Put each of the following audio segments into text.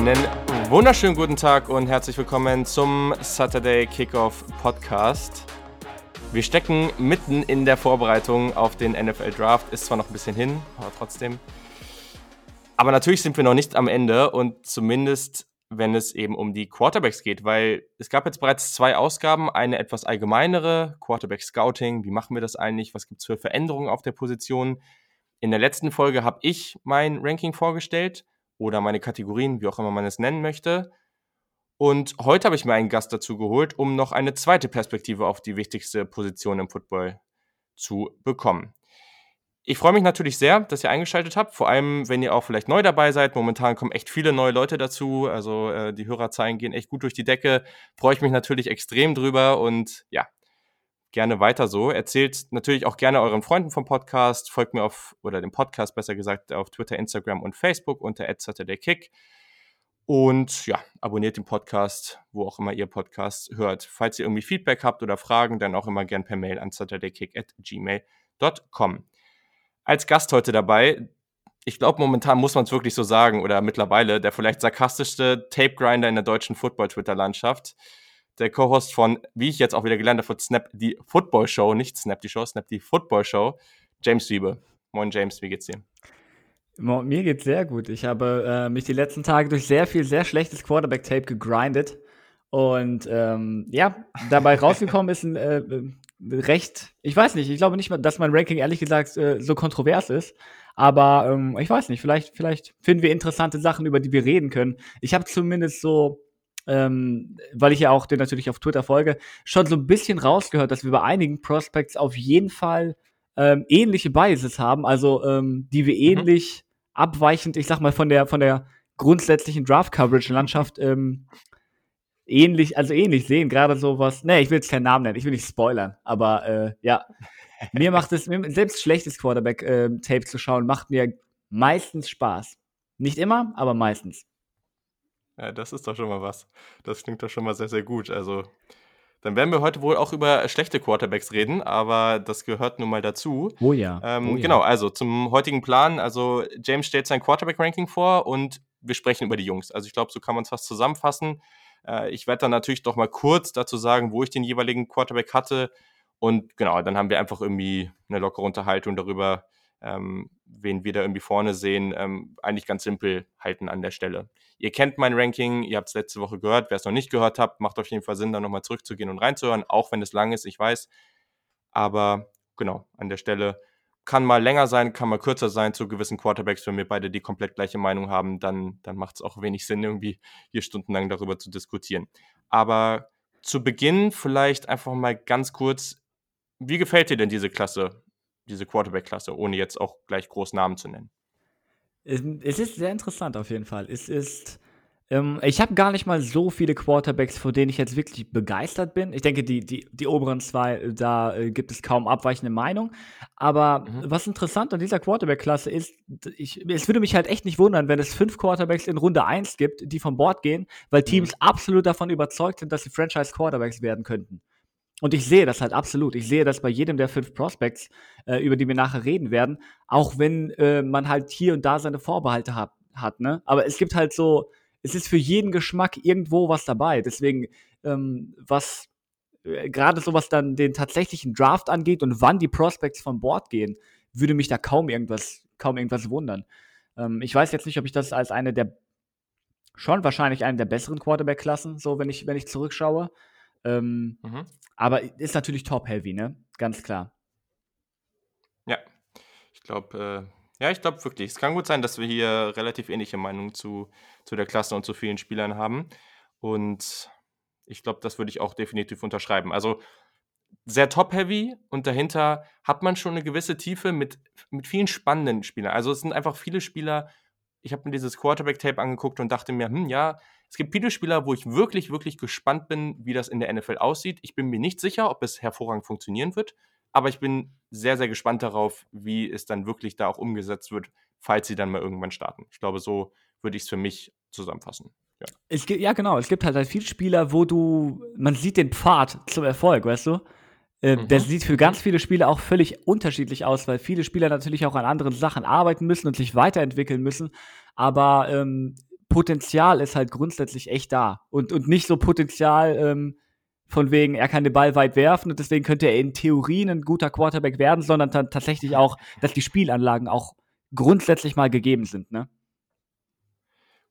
Einen wunderschönen guten Tag und herzlich willkommen zum Saturday Kickoff Podcast. Wir stecken mitten in der Vorbereitung auf den NFL Draft. Ist zwar noch ein bisschen hin, aber trotzdem. Aber natürlich sind wir noch nicht am Ende und zumindest wenn es eben um die Quarterbacks geht, weil es gab jetzt bereits zwei Ausgaben, eine etwas allgemeinere, Quarterback Scouting, wie machen wir das eigentlich, was gibt es für Veränderungen auf der Position. In der letzten Folge habe ich mein Ranking vorgestellt oder meine Kategorien, wie auch immer man es nennen möchte. Und heute habe ich mir einen Gast dazu geholt, um noch eine zweite Perspektive auf die wichtigste Position im Football zu bekommen. Ich freue mich natürlich sehr, dass ihr eingeschaltet habt, vor allem wenn ihr auch vielleicht neu dabei seid. Momentan kommen echt viele neue Leute dazu, also äh, die Hörerzahlen gehen echt gut durch die Decke. Freue ich mich natürlich extrem drüber und ja, gerne weiter so. Erzählt natürlich auch gerne euren Freunden vom Podcast, folgt mir auf, oder dem Podcast besser gesagt, auf Twitter, Instagram und Facebook unter Kick. Und ja, abonniert den Podcast, wo auch immer ihr Podcast hört. Falls ihr irgendwie Feedback habt oder Fragen, dann auch immer gern per Mail an saturdaykick.gmail.com als Gast heute dabei. Ich glaube, momentan muss man es wirklich so sagen, oder mittlerweile, der vielleicht sarkastischste Tape-Grinder in der deutschen Football-Twitter-Landschaft. Der Co-Host von, wie ich jetzt auch wieder gelernt habe, Snap die Football Show, nicht Snap die Show, Snap die Football Show. James Wiebe. Moin James, wie geht's dir? Mir geht's sehr gut. Ich habe äh, mich die letzten Tage durch sehr viel, sehr schlechtes Quarterback-Tape gegrindet. Und ähm, ja, dabei rausgekommen ist ein äh, recht, ich weiß nicht, ich glaube nicht dass mein Ranking ehrlich gesagt äh, so kontrovers ist. Aber ähm, ich weiß nicht, vielleicht, vielleicht finden wir interessante Sachen, über die wir reden können. Ich habe zumindest so, ähm, weil ich ja auch den natürlich auf Twitter folge, schon so ein bisschen rausgehört, dass wir bei einigen Prospects auf jeden Fall ähm, ähnliche Biases haben, also ähm, die wir mhm. ähnlich abweichend, ich sag mal, von der, von der grundsätzlichen Draft-Coverage-Landschaft ähm, ähnlich, also ähnlich sehen, gerade sowas. Ne, ich will jetzt keinen Namen nennen, ich will nicht spoilern, aber äh, ja, mir macht es, selbst schlechtes Quarterback-Tape äh, zu schauen, macht mir meistens Spaß. Nicht immer, aber meistens. Ja, das ist doch schon mal was. Das klingt doch schon mal sehr, sehr gut. Also, dann werden wir heute wohl auch über schlechte Quarterbacks reden, aber das gehört nun mal dazu. Oh ja. Ähm, oh ja. Genau, also zum heutigen Plan. Also, James stellt sein Quarterback-Ranking vor und wir sprechen über die Jungs. Also, ich glaube, so kann man es fast zusammenfassen. Äh, ich werde dann natürlich doch mal kurz dazu sagen, wo ich den jeweiligen Quarterback hatte. Und genau, dann haben wir einfach irgendwie eine lockere Unterhaltung darüber, ähm, wen wir da irgendwie vorne sehen. Ähm, eigentlich ganz simpel halten an der Stelle. Ihr kennt mein Ranking, ihr habt es letzte Woche gehört. Wer es noch nicht gehört hat, macht auf jeden Fall Sinn, da nochmal zurückzugehen und reinzuhören, auch wenn es lang ist, ich weiß. Aber genau, an der Stelle kann mal länger sein, kann mal kürzer sein zu gewissen Quarterbacks. Wenn wir beide die komplett gleiche Meinung haben, dann, dann macht es auch wenig Sinn, irgendwie hier stundenlang darüber zu diskutieren. Aber zu Beginn vielleicht einfach mal ganz kurz, wie gefällt dir denn diese Klasse, diese Quarterback-Klasse, ohne jetzt auch gleich groß Namen zu nennen? Es ist sehr interessant auf jeden Fall. Es ist ähm, ich habe gar nicht mal so viele Quarterbacks, vor denen ich jetzt wirklich begeistert bin. Ich denke, die, die, die oberen zwei, äh, da äh, gibt es kaum abweichende Meinung. Aber mhm. was interessant an dieser Quarterback-Klasse ist, ich, es würde mich halt echt nicht wundern, wenn es fünf Quarterbacks in Runde 1 gibt, die vom Bord gehen, weil Teams mhm. absolut davon überzeugt sind, dass sie Franchise-Quarterbacks werden könnten. Und ich sehe das halt absolut. Ich sehe das bei jedem der fünf Prospects, äh, über die wir nachher reden werden, auch wenn äh, man halt hier und da seine Vorbehalte hat, hat. Ne? Aber es gibt halt so es ist für jeden Geschmack irgendwo was dabei. Deswegen, ähm, was äh, gerade so was dann den tatsächlichen Draft angeht und wann die Prospects von Bord gehen, würde mich da kaum irgendwas, kaum irgendwas wundern. Ähm, ich weiß jetzt nicht, ob ich das als eine der schon wahrscheinlich eine der besseren Quarterback-Klassen, so wenn ich, wenn ich zurückschaue. Ähm, mhm. Aber ist natürlich top-heavy, ne? Ganz klar. Ja, ich glaube, äh ja, ich glaube wirklich. Es kann gut sein, dass wir hier relativ ähnliche Meinungen zu, zu der Klasse und zu vielen Spielern haben. Und ich glaube, das würde ich auch definitiv unterschreiben. Also sehr top-heavy und dahinter hat man schon eine gewisse Tiefe mit, mit vielen spannenden Spielern. Also es sind einfach viele Spieler. Ich habe mir dieses Quarterback-Tape angeguckt und dachte mir, hm, ja, es gibt viele Spieler, wo ich wirklich, wirklich gespannt bin, wie das in der NFL aussieht. Ich bin mir nicht sicher, ob es hervorragend funktionieren wird. Aber ich bin sehr, sehr gespannt darauf, wie es dann wirklich da auch umgesetzt wird, falls sie dann mal irgendwann starten. Ich glaube, so würde ich es für mich zusammenfassen. Ja. Es gibt, ja, genau. Es gibt halt, halt viele Spieler, wo du, man sieht den Pfad zum Erfolg, weißt du? Äh, mhm. Der sieht für ganz viele Spieler auch völlig unterschiedlich aus, weil viele Spieler natürlich auch an anderen Sachen arbeiten müssen und sich weiterentwickeln müssen. Aber ähm, Potenzial ist halt grundsätzlich echt da. Und, und nicht so Potenzial ähm, von wegen, er kann den Ball weit werfen und deswegen könnte er in Theorie ein guter Quarterback werden, sondern tatsächlich auch, dass die Spielanlagen auch grundsätzlich mal gegeben sind, ne?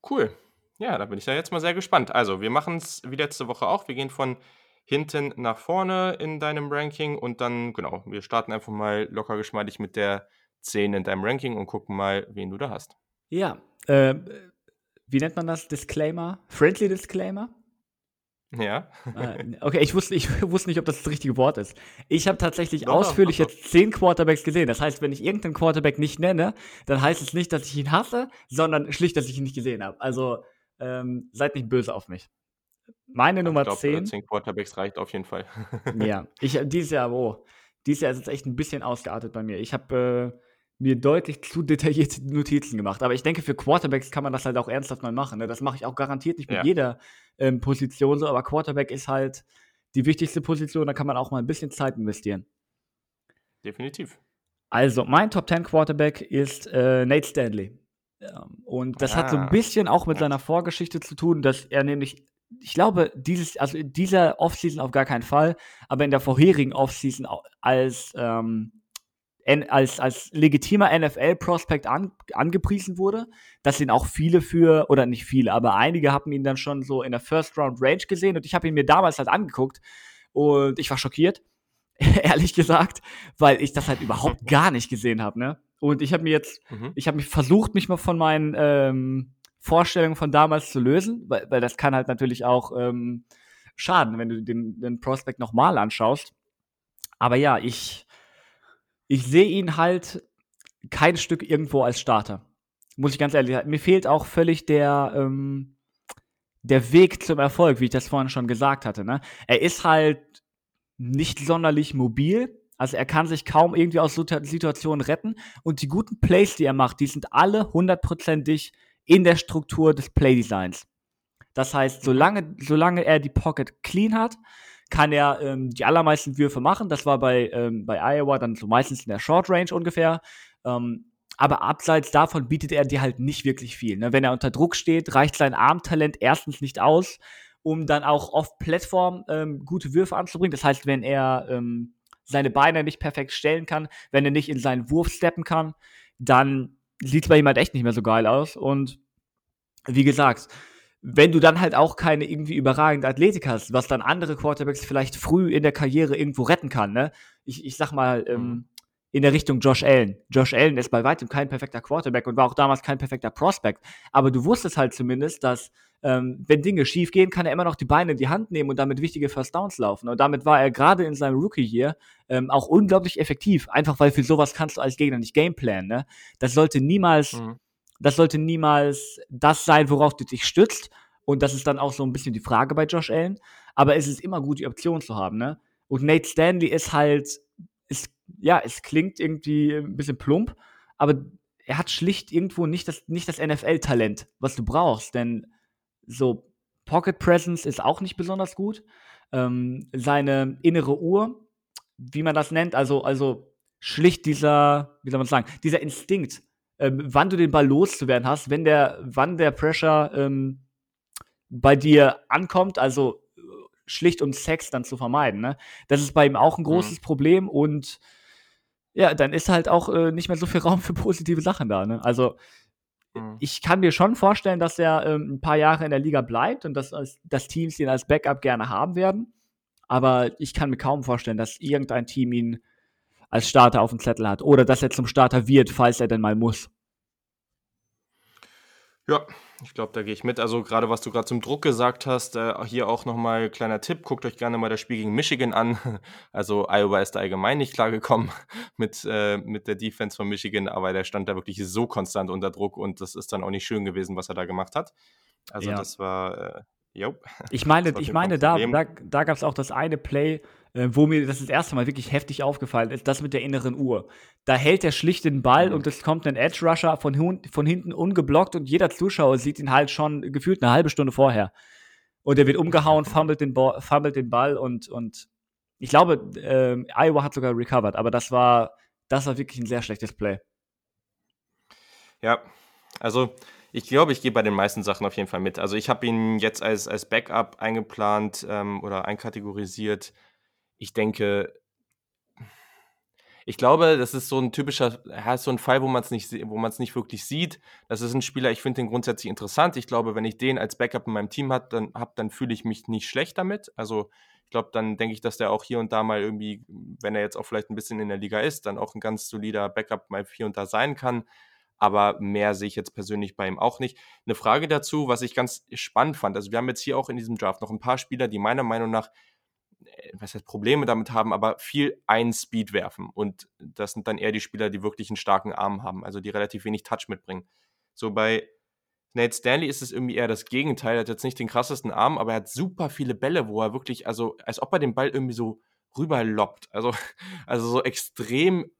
Cool. Ja, da bin ich ja jetzt mal sehr gespannt. Also, wir machen es wie letzte Woche auch. Wir gehen von hinten nach vorne in deinem Ranking und dann, genau, wir starten einfach mal locker geschmeidig mit der 10 in deinem Ranking und gucken mal, wen du da hast. Ja, äh, wie nennt man das? Disclaimer? Friendly Disclaimer? Ja. Äh, okay, ich wusste, ich wusste nicht, ob das das richtige Wort ist. Ich habe tatsächlich doch, ausführlich doch, doch. jetzt zehn Quarterbacks gesehen. Das heißt, wenn ich irgendeinen Quarterback nicht nenne, dann heißt es nicht, dass ich ihn hasse, sondern schlicht, dass ich ihn nicht gesehen habe. Also ähm, seid nicht böse auf mich. Meine Nummer ich glaub, 10. 10 Quarterbacks reicht auf jeden Fall. ja, ich, dieses Jahr, oh, dieses Jahr ist es echt ein bisschen ausgeartet bei mir. Ich habe äh, mir deutlich zu detaillierte Notizen gemacht. Aber ich denke, für Quarterbacks kann man das halt auch ernsthaft mal machen. Ne? Das mache ich auch garantiert nicht mit ja. jeder ähm, Position so, aber Quarterback ist halt die wichtigste Position, da kann man auch mal ein bisschen Zeit investieren. Definitiv. Also, mein Top 10 Quarterback ist äh, Nate Stanley. Ähm, und das ah. hat so ein ah. bisschen auch mit seiner Vorgeschichte zu tun, dass er nämlich, ich glaube, dieses, also in dieser Offseason auf gar keinen Fall, aber in der vorherigen Offseason als ähm, als, als legitimer NFL-Prospect an, angepriesen wurde, dass ihn auch viele für, oder nicht viele, aber einige haben ihn dann schon so in der First-Round-Range gesehen und ich habe ihn mir damals halt angeguckt und ich war schockiert, ehrlich gesagt, weil ich das halt überhaupt gar nicht gesehen habe, ne? Und ich habe mir jetzt, mhm. ich habe mich versucht, mich mal von meinen ähm, Vorstellungen von damals zu lösen, weil, weil das kann halt natürlich auch ähm, schaden, wenn du den, den Prospect nochmal anschaust. Aber ja, ich, ich sehe ihn halt kein Stück irgendwo als Starter. Muss ich ganz ehrlich sagen. Mir fehlt auch völlig der, ähm, der Weg zum Erfolg, wie ich das vorhin schon gesagt hatte. Ne? Er ist halt nicht sonderlich mobil. Also er kann sich kaum irgendwie aus Situationen retten. Und die guten Plays, die er macht, die sind alle hundertprozentig in der Struktur des Playdesigns. Das heißt, solange, solange er die Pocket clean hat, kann er ähm, die allermeisten Würfe machen. Das war bei, ähm, bei Iowa dann so meistens in der Short Range ungefähr. Ähm, aber abseits davon bietet er dir halt nicht wirklich viel. Ne? Wenn er unter Druck steht, reicht sein Armtalent erstens nicht aus, um dann auch auf Plattform ähm, gute Würfe anzubringen. Das heißt, wenn er ähm, seine Beine nicht perfekt stellen kann, wenn er nicht in seinen Wurf steppen kann, dann sieht es bei ihm halt echt nicht mehr so geil aus. Und wie gesagt, wenn du dann halt auch keine irgendwie überragende Athletik hast, was dann andere Quarterbacks vielleicht früh in der Karriere irgendwo retten kann, ne? Ich, ich sag mal, ähm, mhm. in der Richtung Josh Allen. Josh Allen ist bei weitem kein perfekter Quarterback und war auch damals kein perfekter Prospect. Aber du wusstest halt zumindest, dass ähm, wenn Dinge schief gehen, kann er immer noch die Beine in die Hand nehmen und damit wichtige First Downs laufen. Und damit war er gerade in seinem Rookie-Year ähm, auch unglaublich effektiv. Einfach weil für sowas kannst du als Gegner nicht Gameplan. Ne? Das sollte niemals mhm das sollte niemals das sein, worauf du dich stützt. Und das ist dann auch so ein bisschen die Frage bei Josh Allen. Aber es ist immer gut, die Option zu haben, ne? Und Nate Stanley ist halt, ist, ja, es klingt irgendwie ein bisschen plump, aber er hat schlicht irgendwo nicht das, nicht das NFL-Talent, was du brauchst. Denn so Pocket Presence ist auch nicht besonders gut. Ähm, seine innere Uhr, wie man das nennt, also, also schlicht dieser, wie soll man sagen, dieser Instinkt, ähm, wann du den Ball loszuwerden hast, wenn der, wann der Pressure ähm, bei dir ankommt, also äh, schlicht um Sex dann zu vermeiden. Ne? Das ist bei ihm auch ein großes mhm. Problem und ja, dann ist halt auch äh, nicht mehr so viel Raum für positive Sachen da. Ne? Also mhm. ich kann mir schon vorstellen, dass er ähm, ein paar Jahre in der Liga bleibt und dass, dass Teams ihn als Backup gerne haben werden. Aber ich kann mir kaum vorstellen, dass irgendein Team ihn als Starter auf dem Zettel hat. Oder dass er zum Starter wird, falls er denn mal muss. Ja, ich glaube, da gehe ich mit. Also gerade was du gerade zum Druck gesagt hast, äh, hier auch nochmal kleiner Tipp, guckt euch gerne mal das Spiel gegen Michigan an. Also Iowa ist da allgemein nicht klargekommen mit, äh, mit der Defense von Michigan, aber der stand da wirklich so konstant unter Druck und das ist dann auch nicht schön gewesen, was er da gemacht hat. Also ja. das war, äh, jo. Ich meine, ich meine da, da, da gab es auch das eine Play, äh, wo mir das das erste Mal wirklich heftig aufgefallen ist, das mit der inneren Uhr. Da hält er schlicht den Ball mhm. und es kommt ein Edge Rusher von, von hinten ungeblockt und jeder Zuschauer sieht ihn halt schon gefühlt eine halbe Stunde vorher. Und er wird umgehauen, fummelt den, Ball, fummelt den Ball und, und ich glaube, äh, Iowa hat sogar recovered, aber das war, das war wirklich ein sehr schlechtes Play. Ja, also Ich glaube, ich gehe bei den meisten Sachen auf jeden Fall mit. Also ich habe ihn jetzt als, als Backup eingeplant ähm, oder einkategorisiert. Ich denke, ich glaube, das ist so ein typischer, ja, so ein Fall, wo man es nicht, wo man es nicht wirklich sieht. Das ist ein Spieler, ich finde den grundsätzlich interessant. Ich glaube, wenn ich den als Backup in meinem Team hat, dann habe, dann fühle ich mich nicht schlecht damit. Also ich glaube, dann denke ich, dass der auch hier und da mal irgendwie, wenn er jetzt auch vielleicht ein bisschen in der Liga ist, dann auch ein ganz solider Backup mal hier und da sein kann. Aber mehr sehe ich jetzt persönlich bei ihm auch nicht. Eine Frage dazu, was ich ganz spannend fand. Also wir haben jetzt hier auch in diesem Draft noch ein paar Spieler, die meiner Meinung nach was heißt Probleme damit haben, aber viel ein Speed werfen. Und das sind dann eher die Spieler, die wirklich einen starken Arm haben, also die relativ wenig Touch mitbringen. So bei Nate Stanley ist es irgendwie eher das Gegenteil. Er hat jetzt nicht den krassesten Arm, aber er hat super viele Bälle, wo er wirklich, also als ob er den Ball irgendwie so rüberloppt. Also, also so extrem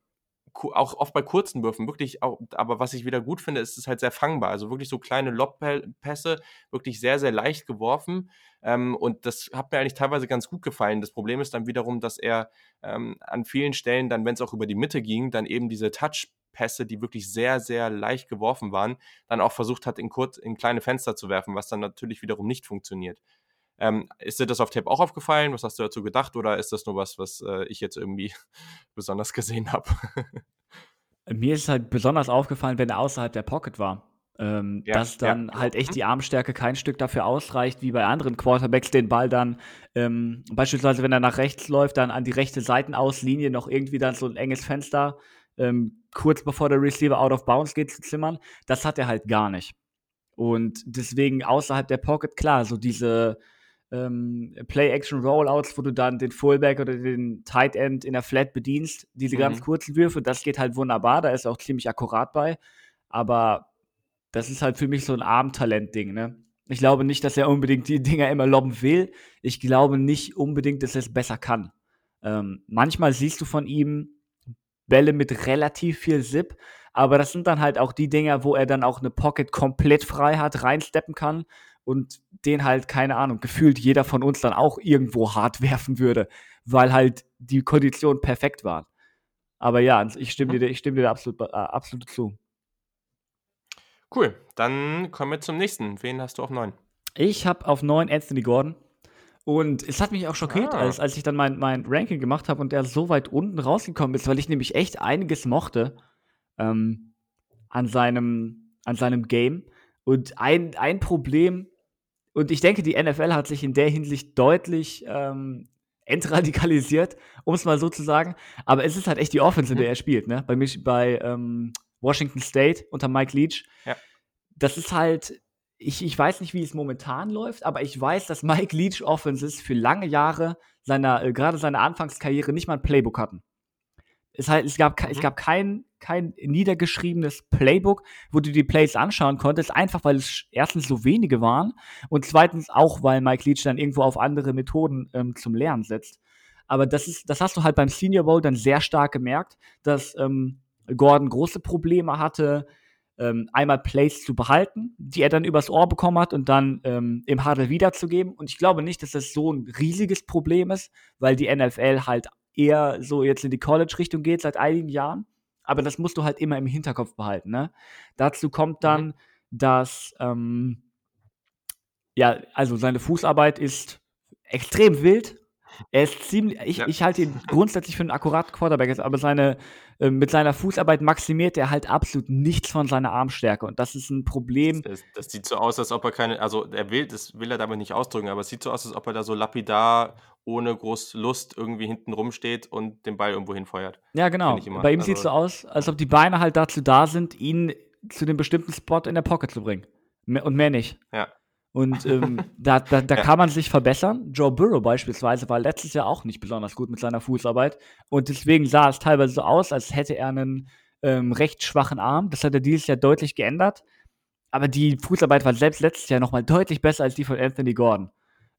auch oft bei kurzen Würfen, wirklich, auch, aber was ich wieder gut finde, ist es halt sehr fangbar. Also wirklich so kleine Lobpässe, wirklich sehr, sehr leicht geworfen. Ähm, und das hat mir eigentlich teilweise ganz gut gefallen. Das Problem ist dann wiederum, dass er ähm, an vielen Stellen dann, wenn es auch über die Mitte ging, dann eben diese Touchpässe, die wirklich sehr, sehr leicht geworfen waren, dann auch versucht hat, in, kurz, in kleine Fenster zu werfen, was dann natürlich wiederum nicht funktioniert. Ähm, ist dir das auf Tape auch aufgefallen? Was hast du dazu gedacht? Oder ist das nur was, was äh, ich jetzt irgendwie besonders gesehen habe? Mir ist halt besonders aufgefallen, wenn er außerhalb der Pocket war. Ähm, ja, dass dann ja, halt echt mhm. die Armstärke kein Stück dafür ausreicht, wie bei anderen Quarterbacks, den Ball dann ähm, beispielsweise, wenn er nach rechts läuft, dann an die rechte Seitenauslinie noch irgendwie dann so ein enges Fenster ähm, kurz bevor der Receiver out of bounds geht zu zimmern. Das hat er halt gar nicht. Und deswegen außerhalb der Pocket, klar, so diese ähm, Play-Action-Rollouts, wo du dann den Fullback oder den Tight End in der Flat bedienst, diese mhm. ganz kurzen Würfe, das geht halt wunderbar, da ist er auch ziemlich akkurat bei. Aber das ist halt für mich so ein Abendtalent-Ding, ne? Ich glaube nicht, dass er unbedingt die Dinger immer lobben will. Ich glaube nicht unbedingt, dass er es besser kann. Ähm, manchmal siehst du von ihm Bälle mit relativ viel Zip, aber das sind dann halt auch die Dinger, wo er dann auch eine Pocket komplett frei hat, reinsteppen kann und den halt, keine Ahnung, gefühlt jeder von uns dann auch irgendwo hart werfen würde, weil halt die Konditionen perfekt waren. Aber ja, ich stimme dir, ich stimme dir absolut, äh, absolut zu. Cool, dann kommen wir zum nächsten. Wen hast du auf 9? Ich habe auf 9 Anthony Gordon. Und es hat mich auch schockiert, ah. als, als ich dann mein, mein Ranking gemacht habe und der so weit unten rausgekommen ist, weil ich nämlich echt einiges mochte ähm, an, seinem, an seinem Game. Und ein, ein Problem, und ich denke, die NFL hat sich in der Hinsicht deutlich ähm, entradikalisiert, um es mal so zu sagen. Aber es ist halt echt die Offense, in der mhm. er spielt, ne? Bei, mich, bei ähm, Washington State unter Mike Leach. Ja. Das ist halt, ich, ich weiß nicht, wie es momentan läuft, aber ich weiß, dass Mike Leach Offenses für lange Jahre seiner, äh, gerade seiner Anfangskarriere nicht mal ein Playbook hatten. Es, halt, es gab, mhm. es gab kein, kein niedergeschriebenes Playbook, wo du die Plays anschauen konntest, einfach weil es erstens so wenige waren und zweitens auch, weil Mike Leach dann irgendwo auf andere Methoden ähm, zum Lernen setzt. Aber das, ist, das hast du halt beim Senior Bowl dann sehr stark gemerkt, dass ähm, Gordon große Probleme hatte, ähm, einmal Plays zu behalten, die er dann übers Ohr bekommen hat und dann ähm, im Huddle wiederzugeben. Und ich glaube nicht, dass das so ein riesiges Problem ist, weil die NFL halt eher so jetzt in die College-Richtung geht seit einigen Jahren. Aber das musst du halt immer im Hinterkopf behalten. Ne? Dazu kommt dann, mhm. dass ähm, ja, also seine Fußarbeit ist extrem wild. Er ist ziemlich, ich, ja. ich halte ihn grundsätzlich für einen akkuraten Quarterback, aber seine, äh, mit seiner Fußarbeit maximiert er halt absolut nichts von seiner Armstärke und das ist ein Problem. Das, das, sieht so aus, als ob er keine, also er will, das will er damit nicht ausdrücken, aber es sieht so aus, als ob er da so lapidar ohne groß Lust irgendwie hinten rumsteht und den Ball irgendwo hinfeuert. Ja, genau. Bei ihm also, sieht es so aus, als ob die Beine halt dazu da sind, ihn zu dem bestimmten Spot in der Pocket zu bringen. Und mehr nicht. Ja. Und ähm, da, da, da kann man sich verbessern. Joe Burrow beispielsweise war letztes Jahr auch nicht besonders gut mit seiner Fußarbeit. Und deswegen sah es teilweise so aus, als hätte er einen ähm, recht schwachen Arm. Das hat er dieses Jahr deutlich geändert. Aber die Fußarbeit war selbst letztes Jahr nochmal deutlich besser als die von Anthony Gordon.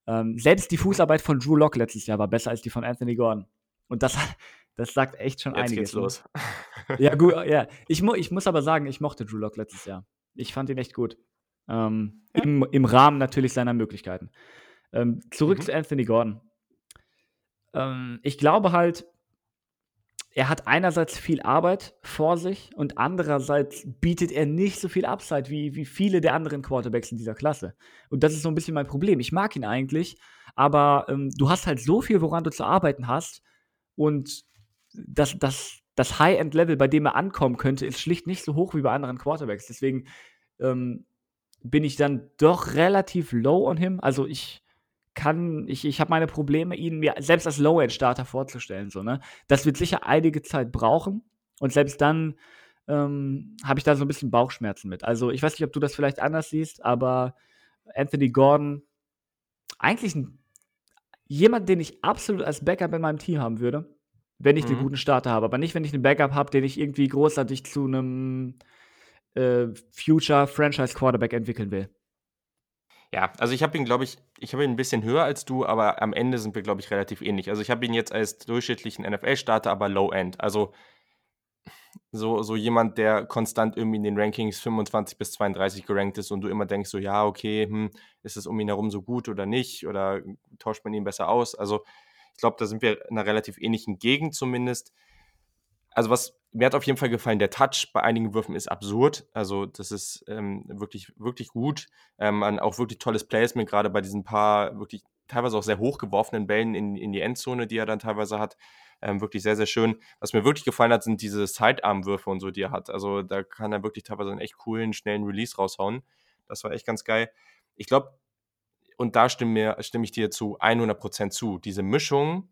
Ähm, selbst die Fußarbeit von Drew Lock letztes Jahr war besser als die von Anthony Gordon. Und das, das sagt echt schon Jetzt einiges. Geht's los. ja, gut, ja. Ich, mu ich muss aber sagen, ich mochte Drew Lock letztes Jahr. Ich fand ihn echt gut. Ähm, ja. im, im, Rahmen natürlich seiner Möglichkeiten. Ähm, zurück mhm. zu Anthony Gordon. Ähm, ich glaube halt, er hat einerseits viel Arbeit vor sich und andererseits bietet er nicht so viel Upside wie, wie viele der anderen Quarterbacks in dieser Klasse. Und das ist so ein bisschen mein Problem. Ich mag ihn eigentlich, aber ähm, du hast halt so viel, woran du zu arbeiten hast und das, das, das High-End-Level, bei dem er ankommen könnte, ist schlicht nicht so hoch wie bei anderen Quarterbacks. Deswegen ähm, bin ich dann doch relativ low on him. Also ich kann, ich, ich habe meine Probleme, ihn mir selbst als Low-End-Starter vorzustellen. So, ne? Das wird sicher einige Zeit brauchen. Und selbst dann ähm, habe ich da so ein bisschen Bauchschmerzen mit. Also ich weiß nicht, ob du das vielleicht anders siehst, aber Anthony Gordon, eigentlich ein, jemand, den ich absolut als Backup in meinem Team haben würde, wenn ich mhm. einen guten Starter habe. Aber nicht, wenn ich einen Backup habe, den ich irgendwie großartig zu einem äh, Future Franchise Quarterback entwickeln will. Ja, also ich habe ihn, glaube ich, ich habe ihn ein bisschen höher als du, aber am Ende sind wir, glaube ich, relativ ähnlich. Also ich habe ihn jetzt als durchschnittlichen NFL-Starter, aber Low-End. Also so, so jemand, der konstant irgendwie in den Rankings 25 bis 32 gerankt ist und du immer denkst, so ja, okay, hm, ist es um ihn herum so gut oder nicht? Oder tauscht man ihn besser aus? Also ich glaube, da sind wir in einer relativ ähnlichen Gegend zumindest. Also was mir hat auf jeden Fall gefallen, der Touch bei einigen Würfen ist absurd. Also das ist ähm, wirklich, wirklich gut. Ähm, auch wirklich tolles Placement, gerade bei diesen paar wirklich teilweise auch sehr hoch geworfenen Bällen in, in die Endzone, die er dann teilweise hat. Ähm, wirklich sehr, sehr schön. Was mir wirklich gefallen hat, sind diese Sidearm-Würfe und so, die er hat. Also da kann er wirklich teilweise einen echt coolen, schnellen Release raushauen. Das war echt ganz geil. Ich glaube, und da stimme, mir, stimme ich dir zu 100% zu. Diese Mischung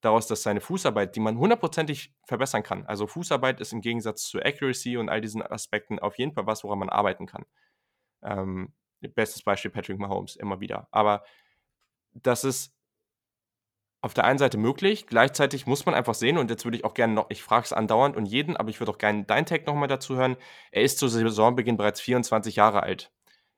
daraus, dass seine Fußarbeit, die man hundertprozentig verbessern kann, also Fußarbeit ist im Gegensatz zu Accuracy und all diesen Aspekten auf jeden Fall was, woran man arbeiten kann. Ähm, bestes Beispiel Patrick Mahomes, immer wieder. Aber das ist auf der einen Seite möglich, gleichzeitig muss man einfach sehen, und jetzt würde ich auch gerne noch, ich frage es andauernd und jeden, aber ich würde auch gerne dein Tag nochmal dazu hören. Er ist zu Saisonbeginn bereits 24 Jahre alt.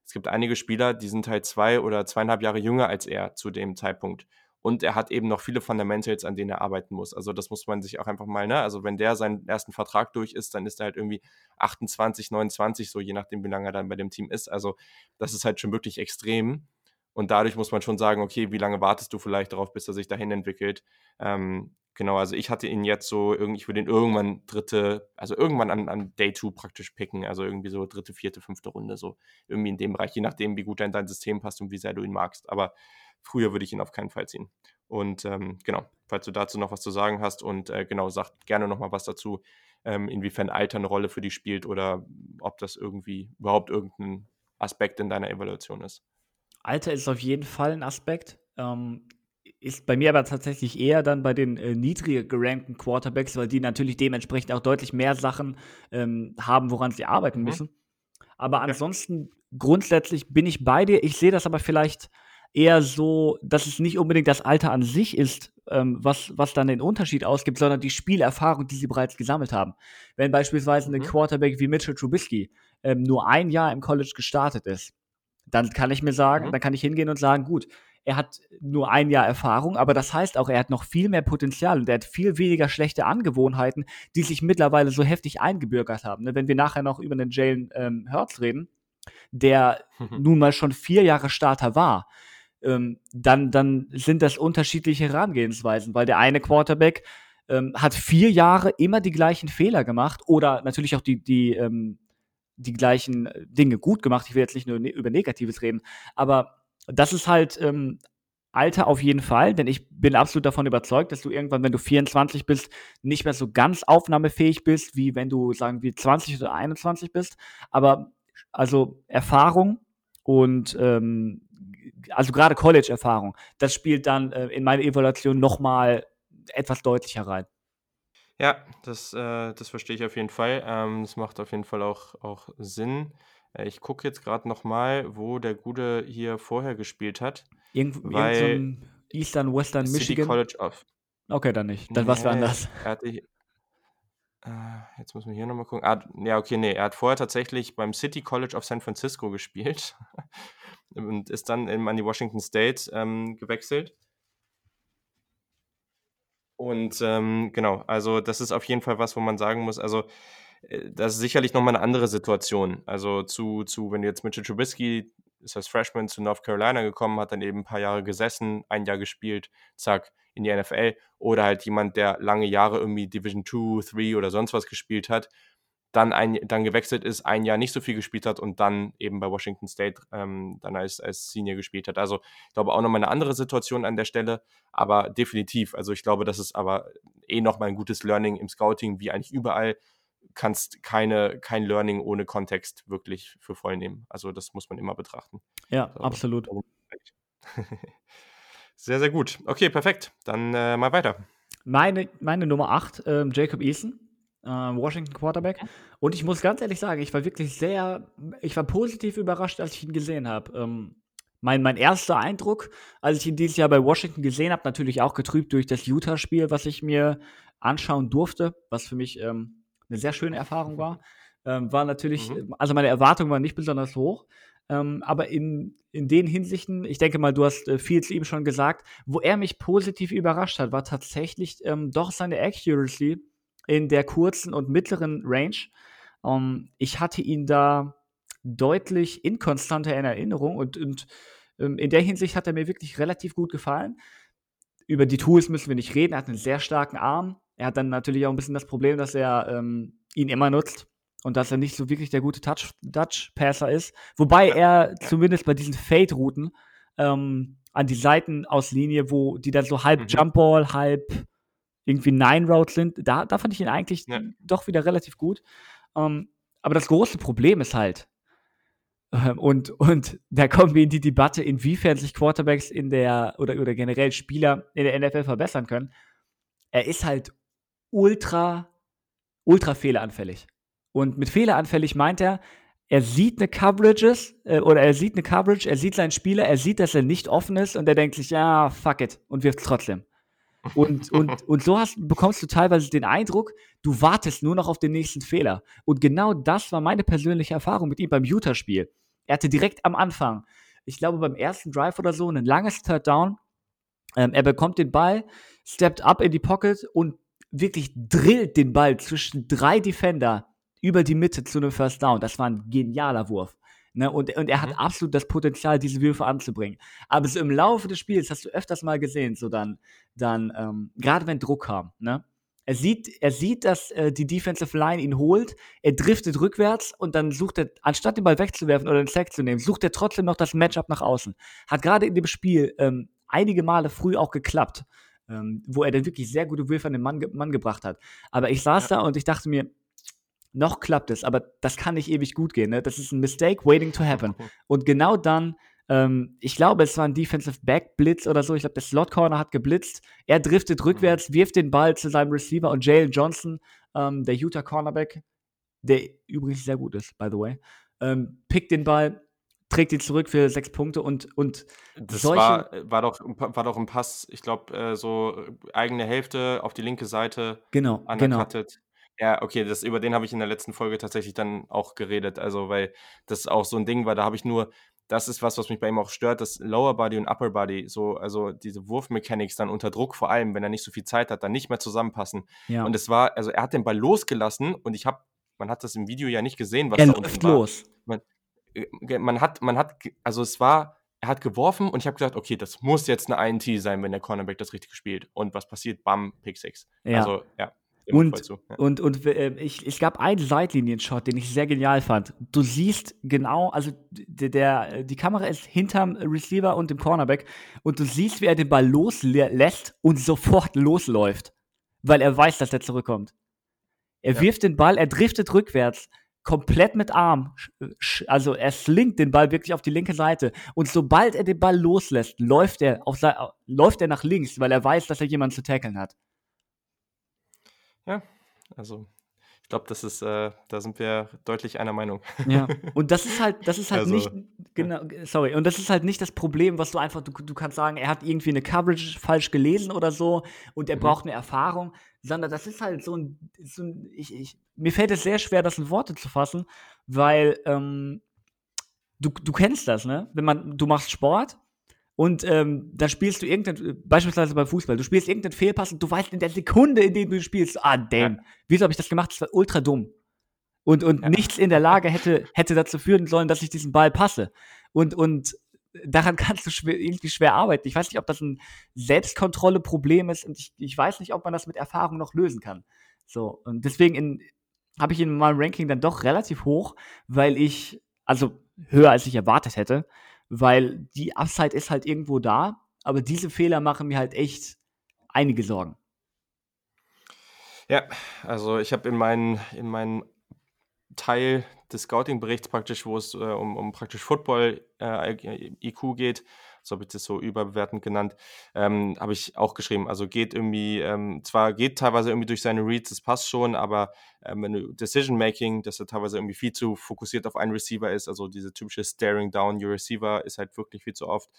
Es gibt einige Spieler, die sind halt zwei oder zweieinhalb Jahre jünger als er zu dem Zeitpunkt. Und er hat eben noch viele Fundamentals, an denen er arbeiten muss. Also das muss man sich auch einfach mal, ne? Also wenn der seinen ersten Vertrag durch ist, dann ist er halt irgendwie 28, 29, so je nachdem, wie lange er dann bei dem Team ist. Also das ist halt schon wirklich extrem. Und dadurch muss man schon sagen, okay, wie lange wartest du vielleicht darauf, bis er sich dahin entwickelt? Ähm, genau, also ich hatte ihn jetzt so, ich würde ihn irgendwann dritte, also irgendwann an, an Day 2 praktisch picken, also irgendwie so dritte, vierte, fünfte Runde, so irgendwie in dem Bereich, je nachdem, wie gut er in dein System passt und wie sehr du ihn magst. Aber Früher würde ich ihn auf keinen Fall ziehen. Und ähm, genau, falls du dazu noch was zu sagen hast und äh, genau, sag gerne nochmal was dazu, ähm, inwiefern Alter eine Rolle für dich spielt oder ob das irgendwie überhaupt irgendein Aspekt in deiner Evaluation ist. Alter ist auf jeden Fall ein Aspekt. Ähm, ist bei mir aber tatsächlich eher dann bei den äh, niedriger gerankten Quarterbacks, weil die natürlich dementsprechend auch deutlich mehr Sachen ähm, haben, woran sie arbeiten mhm. müssen. Aber ansonsten ja. grundsätzlich bin ich bei dir. Ich sehe das aber vielleicht eher so, dass es nicht unbedingt das Alter an sich ist, ähm, was, was dann den Unterschied ausgibt, sondern die Spielerfahrung, die sie bereits gesammelt haben. Wenn beispielsweise mhm. ein Quarterback wie Mitchell Trubisky ähm, nur ein Jahr im College gestartet ist, dann kann ich mir sagen, mhm. dann kann ich hingehen und sagen, gut, er hat nur ein Jahr Erfahrung, aber das heißt auch, er hat noch viel mehr Potenzial und er hat viel weniger schlechte Angewohnheiten, die sich mittlerweile so heftig eingebürgert haben. Ne? Wenn wir nachher noch über den Jalen ähm, Hurts reden, der nun mal schon vier Jahre Starter war, ähm, dann, dann sind das unterschiedliche Herangehensweisen, weil der eine Quarterback ähm, hat vier Jahre immer die gleichen Fehler gemacht oder natürlich auch die, die, ähm, die gleichen Dinge gut gemacht. Ich will jetzt nicht nur ne über Negatives reden, aber das ist halt ähm, Alter auf jeden Fall, denn ich bin absolut davon überzeugt, dass du irgendwann, wenn du 24 bist, nicht mehr so ganz aufnahmefähig bist, wie wenn du, sagen wir, 20 oder 21 bist. Aber also Erfahrung und ähm, also gerade College-Erfahrung, das spielt dann äh, in meine Evaluation nochmal etwas deutlicher rein. Ja, das, äh, das verstehe ich auf jeden Fall. Ähm, das macht auf jeden Fall auch, auch Sinn. Äh, ich gucke jetzt gerade nochmal, wo der Gute hier vorher gespielt hat. Irgend, weil irgend so Eastern, Western, City Michigan? College of. Okay, dann nicht. Dann nee, war anders. Er hatte, äh, jetzt muss man hier nochmal gucken. Ah, ja, okay, nee. Er hat vorher tatsächlich beim City College of San Francisco gespielt. Und ist dann eben an die Washington State ähm, gewechselt. Und ähm, genau, also das ist auf jeden Fall was, wo man sagen muss, also äh, das ist sicherlich nochmal eine andere Situation. Also zu, zu wenn du jetzt Mitchell Trubisky ist als Freshman zu North Carolina gekommen, hat dann eben ein paar Jahre gesessen, ein Jahr gespielt, zack, in die NFL. Oder halt jemand, der lange Jahre irgendwie Division 2, 3 oder sonst was gespielt hat, dann, ein, dann gewechselt ist, ein Jahr nicht so viel gespielt hat und dann eben bei Washington State ähm, dann als, als Senior gespielt hat. Also ich glaube auch nochmal eine andere Situation an der Stelle, aber definitiv. Also ich glaube, das ist aber eh nochmal ein gutes Learning im Scouting, wie eigentlich überall kannst keine, kein Learning ohne Kontext wirklich für voll nehmen. Also das muss man immer betrachten. Ja, also, absolut. Sehr, sehr gut. Okay, perfekt. Dann äh, mal weiter. Meine, meine Nummer 8, ähm, Jacob Eason, äh, Washington Quarterback. Und ich muss ganz ehrlich sagen, ich war wirklich sehr, ich war positiv überrascht, als ich ihn gesehen habe. Ähm, mein, mein erster Eindruck, als ich ihn dieses Jahr bei Washington gesehen habe, natürlich auch getrübt durch das Utah-Spiel, was ich mir anschauen durfte, was für mich ähm, eine sehr schöne Erfahrung war. Ähm, war natürlich, mhm. also meine Erwartungen waren nicht besonders hoch. Ähm, aber in, in den Hinsichten, ich denke mal, du hast äh, viel zu ihm schon gesagt, wo er mich positiv überrascht hat, war tatsächlich ähm, doch seine Accuracy in der kurzen und mittleren Range. Ähm, ich hatte ihn da deutlich inkonstanter in Erinnerung und, und ähm, in der Hinsicht hat er mir wirklich relativ gut gefallen. Über die Tools müssen wir nicht reden. Er hat einen sehr starken Arm. Er hat dann natürlich auch ein bisschen das Problem, dass er ähm, ihn immer nutzt und dass er nicht so wirklich der gute Touch-Passer ist. Wobei er zumindest bei diesen Fade-Routen ähm, an die Seitenauslinie, wo die dann so halb mhm. Jumpball, halb irgendwie Nine Routes sind, da, da fand ich ihn eigentlich ja. doch wieder relativ gut. Ähm, aber das große Problem ist halt, ähm, und, und da kommen wir in die Debatte, inwiefern sich Quarterbacks in der oder, oder generell Spieler in der NFL verbessern können. Er ist halt ultra, ultra fehleranfällig. Und mit fehleranfällig meint er, er sieht eine Coverages äh, oder er sieht eine Coverage, er sieht seinen Spieler, er sieht, dass er nicht offen ist und er denkt sich, ja, fuck it und wirft trotzdem. Und, und, und so hast, bekommst du teilweise den Eindruck, du wartest nur noch auf den nächsten Fehler. Und genau das war meine persönliche Erfahrung mit ihm beim Utah-Spiel. Er hatte direkt am Anfang, ich glaube beim ersten Drive oder so, ein langes Third Down. Ähm, er bekommt den Ball, steppt up in die Pocket und wirklich drillt den Ball zwischen drei Defender über die Mitte zu einem First Down. Das war ein genialer Wurf. Ne? Und, und er hat mhm. absolut das Potenzial, diese Würfe anzubringen. Aber so im Laufe des Spiels hast du öfters mal gesehen, so dann, dann ähm, gerade wenn Druck kam, ne? Er sieht, er sieht, dass äh, die Defensive Line ihn holt, er driftet rückwärts und dann sucht er, anstatt den Ball wegzuwerfen oder den Sack zu nehmen, sucht er trotzdem noch das Matchup nach außen. Hat gerade in dem Spiel ähm, einige Male früh auch geklappt, ähm, wo er dann wirklich sehr gute Würfe an den Mann, Mann gebracht hat. Aber ich saß ja. da und ich dachte mir, noch klappt es, aber das kann nicht ewig gut gehen. Ne? Das ist ein Mistake waiting to happen. Und genau dann, ähm, ich glaube, es war ein Defensive Back Blitz oder so. Ich glaube, der Slot Corner hat geblitzt. Er driftet mhm. rückwärts, wirft den Ball zu seinem Receiver und Jalen Johnson, ähm, der Utah Cornerback, der übrigens sehr gut ist, by the way, ähm, pickt den Ball, trägt ihn zurück für sechs Punkte und, und das solche war, war, doch, war doch ein Pass, ich glaube, äh, so eigene Hälfte auf die linke Seite genau. Genau. Ja, okay, das, über den habe ich in der letzten Folge tatsächlich dann auch geredet. Also, weil das auch so ein Ding war, da habe ich nur, das ist was, was mich bei ihm auch stört, das Lower Body und Upper Body, so, also diese Wurfmechanics dann unter Druck, vor allem, wenn er nicht so viel Zeit hat, dann nicht mehr zusammenpassen. Ja. Und es war, also er hat den Ball losgelassen und ich habe, man hat das im Video ja nicht gesehen, was er da läuft los. Man, äh, man hat, man hat, also es war, er hat geworfen und ich habe gesagt, okay, das muss jetzt eine INT sein, wenn der Cornerback das richtig spielt. Und was passiert? Bam, Pick 6. Ja. Also, ja. Und, ja. und, und äh, ich, es gab einen Seitlinien-Shot, den ich sehr genial fand. Du siehst genau, also der, der, die Kamera ist hinterm Receiver und dem Cornerback und du siehst, wie er den Ball loslässt und sofort losläuft, weil er weiß, dass er zurückkommt. Er ja. wirft den Ball, er driftet rückwärts, komplett mit Arm. Also er slingt den Ball wirklich auf die linke Seite. Und sobald er den Ball loslässt, läuft er, auf, läuft er nach links, weil er weiß, dass er jemanden zu tackeln hat. Ja, also ich glaube, das ist, äh, da sind wir deutlich einer Meinung. Ja, und das ist halt, das ist halt also, nicht, genau, sorry, und das ist halt nicht das Problem, was du einfach, du, du kannst sagen, er hat irgendwie eine Coverage falsch gelesen oder so und er mhm. braucht eine Erfahrung, sondern das ist halt so ein, so ein ich, ich, mir fällt es sehr schwer, das in Worte zu fassen, weil ähm, du, du kennst das, ne? Wenn man, du machst Sport und ähm, dann spielst du irgendein, beispielsweise beim Fußball, du spielst irgendeinen Fehlpass und du weißt in der Sekunde, in der du spielst, ah, damn, ja. wieso habe ich das gemacht? Das war ultra dumm. Und, und ja. nichts in der Lage hätte, hätte dazu führen sollen, dass ich diesen Ball passe. Und, und daran kannst du schwer, irgendwie schwer arbeiten. Ich weiß nicht, ob das ein Selbstkontrolle-Problem ist und ich, ich weiß nicht, ob man das mit Erfahrung noch lösen kann. So, und deswegen habe ich in meinem Ranking dann doch relativ hoch, weil ich, also höher als ich erwartet hätte, weil die Upside ist halt irgendwo da, aber diese Fehler machen mir halt echt einige Sorgen. Ja, also ich habe in meinen in meinen Teil des Scouting-Berichts praktisch, wo es äh, um, um praktisch Football äh, IQ geht, so habe ich das so überbewertend genannt, ähm, habe ich auch geschrieben. Also geht irgendwie, ähm, zwar geht teilweise irgendwie durch seine Reads, das passt schon, aber ähm, wenn du Decision Making, dass er teilweise irgendwie viel zu fokussiert auf einen Receiver ist, also diese typische Staring down your Receiver ist halt wirklich viel zu oft.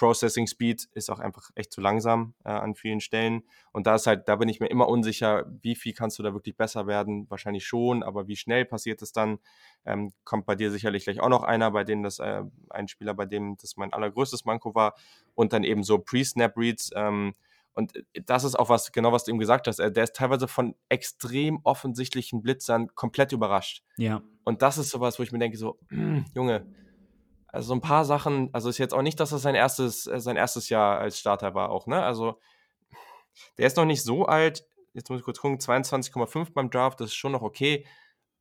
Processing Speed ist auch einfach echt zu langsam äh, an vielen Stellen. Und da ist halt, da bin ich mir immer unsicher, wie viel kannst du da wirklich besser werden? Wahrscheinlich schon, aber wie schnell passiert es dann? Ähm, kommt bei dir sicherlich gleich auch noch einer, bei dem das äh, ein Spieler, bei dem das mein allergrößtes Manko war. Und dann eben so Pre-Snap-Reads. Ähm, und äh, das ist auch was, genau was du ihm gesagt hast. Der ist teilweise von extrem offensichtlichen Blitzern komplett überrascht. Ja. Und das ist sowas, wo ich mir denke, so, Junge, also so ein paar Sachen, also ist jetzt auch nicht, dass das sein erstes, äh, sein erstes Jahr als Starter war auch, ne? Also der ist noch nicht so alt. Jetzt muss ich kurz gucken, 22,5 beim Draft, das ist schon noch okay.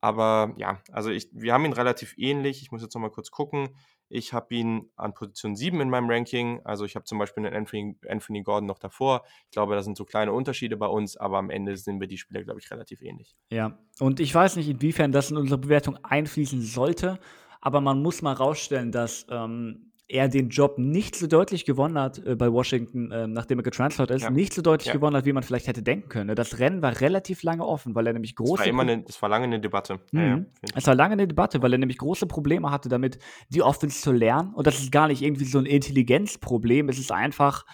Aber ja, also ich, wir haben ihn relativ ähnlich. Ich muss jetzt noch mal kurz gucken. Ich habe ihn an Position 7 in meinem Ranking. Also ich habe zum Beispiel einen Anthony, Anthony Gordon noch davor. Ich glaube, da sind so kleine Unterschiede bei uns, aber am Ende sind wir die Spieler, glaube ich, relativ ähnlich. Ja, und ich weiß nicht, inwiefern das in unsere Bewertung einfließen sollte. Aber man muss mal rausstellen, dass ähm, er den Job nicht so deutlich gewonnen hat äh, bei Washington, äh, nachdem er getransfert ist, ja. nicht so deutlich ja. gewonnen hat, wie man vielleicht hätte denken können. Das Rennen war relativ lange offen, weil er nämlich große. Es war, immer eine, es war lange eine Debatte. Mhm. Ja, es war lange eine Debatte, weil er nämlich große Probleme hatte damit, die Offense zu lernen. Und das ist gar nicht irgendwie so ein Intelligenzproblem. Es ist einfach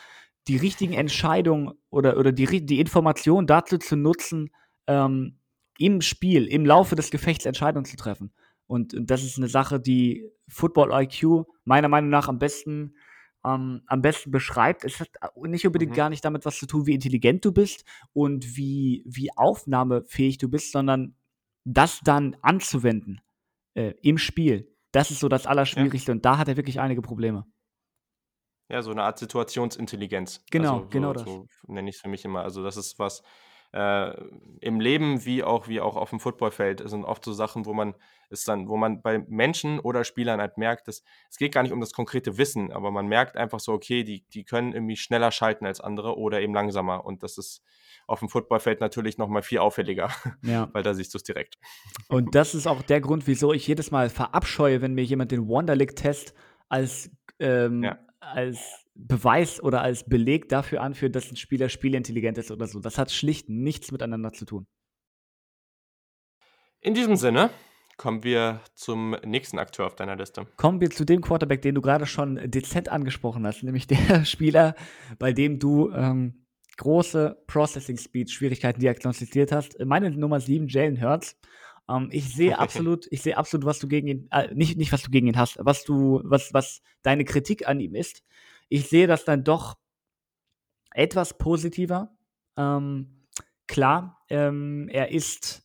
die richtigen Entscheidungen oder, oder die, die Information dazu zu nutzen, ähm, im Spiel, im Laufe des Gefechts Entscheidungen zu treffen. Und, das ist eine Sache, die Football IQ meiner Meinung nach am besten, ähm, am besten beschreibt. Es hat nicht unbedingt mhm. gar nicht damit was zu tun, wie intelligent du bist und wie, wie aufnahmefähig du bist, sondern das dann anzuwenden äh, im Spiel. Das ist so das Allerschwierigste ja. und da hat er wirklich einige Probleme. Ja, so eine Art Situationsintelligenz. Genau, also, genau das. So nenne ich es für mich immer. Also das ist was, äh, im Leben wie auch, wie auch auf dem Footballfeld sind oft so Sachen, wo man es dann, wo man bei Menschen oder Spielern halt merkt, dass es geht gar nicht um das konkrete Wissen, aber man merkt einfach so, okay, die, die können irgendwie schneller schalten als andere oder eben langsamer. Und das ist auf dem Footballfeld natürlich nochmal viel auffälliger, ja. weil da siehst du es direkt. Und das ist auch der Grund, wieso ich jedes Mal verabscheue, wenn mir jemand den Wonderlick-Test als, ähm, ja. als Beweis oder als Beleg dafür anführt, dass ein Spieler spielintelligent ist oder so. Das hat schlicht nichts miteinander zu tun. In diesem Sinne kommen wir zum nächsten Akteur auf deiner Liste. Kommen wir zu dem Quarterback, den du gerade schon dezent angesprochen hast, nämlich der Spieler, bei dem du ähm, große Processing Speed Schwierigkeiten diagnostiziert hast. Meine Nummer 7, Jalen Hurts. Ähm, ich sehe absolut, ich sehe absolut, was du gegen ihn, äh, nicht, nicht was du gegen ihn hast, was du, was, was deine Kritik an ihm ist. Ich sehe das dann doch etwas positiver. Ähm, klar, ähm, er ist.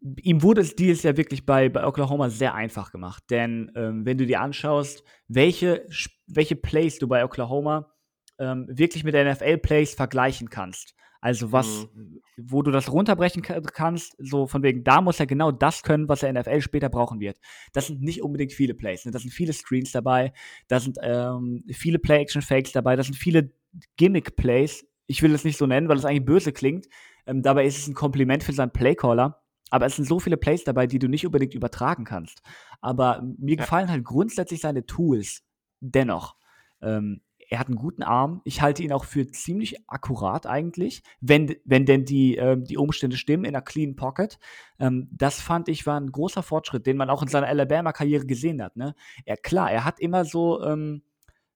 Ihm wurde es dieses Jahr wirklich bei, bei Oklahoma sehr einfach gemacht. Denn ähm, wenn du dir anschaust, welche, welche Plays du bei Oklahoma ähm, wirklich mit NFL-Plays vergleichen kannst, also was, mhm. wo du das runterbrechen kannst, so von wegen, da muss er genau das können, was er NFL später brauchen wird. Das sind nicht unbedingt viele Plays. Ne? Da sind viele Screens dabei, da sind ähm, viele Play-Action-Fakes dabei, da sind viele Gimmick-Plays. Ich will es nicht so nennen, weil es eigentlich böse klingt. Ähm, dabei ist es ein Kompliment für seinen Playcaller. Aber es sind so viele Plays dabei, die du nicht unbedingt übertragen kannst. Aber mir ja. gefallen halt grundsätzlich seine Tools dennoch. Ähm, er hat einen guten Arm. Ich halte ihn auch für ziemlich akkurat eigentlich, wenn, wenn denn die, äh, die Umstände stimmen, in einer clean Pocket. Ähm, das fand ich war ein großer Fortschritt, den man auch in seiner Alabama-Karriere gesehen hat. Ne? Er, klar, er hat immer so ähm,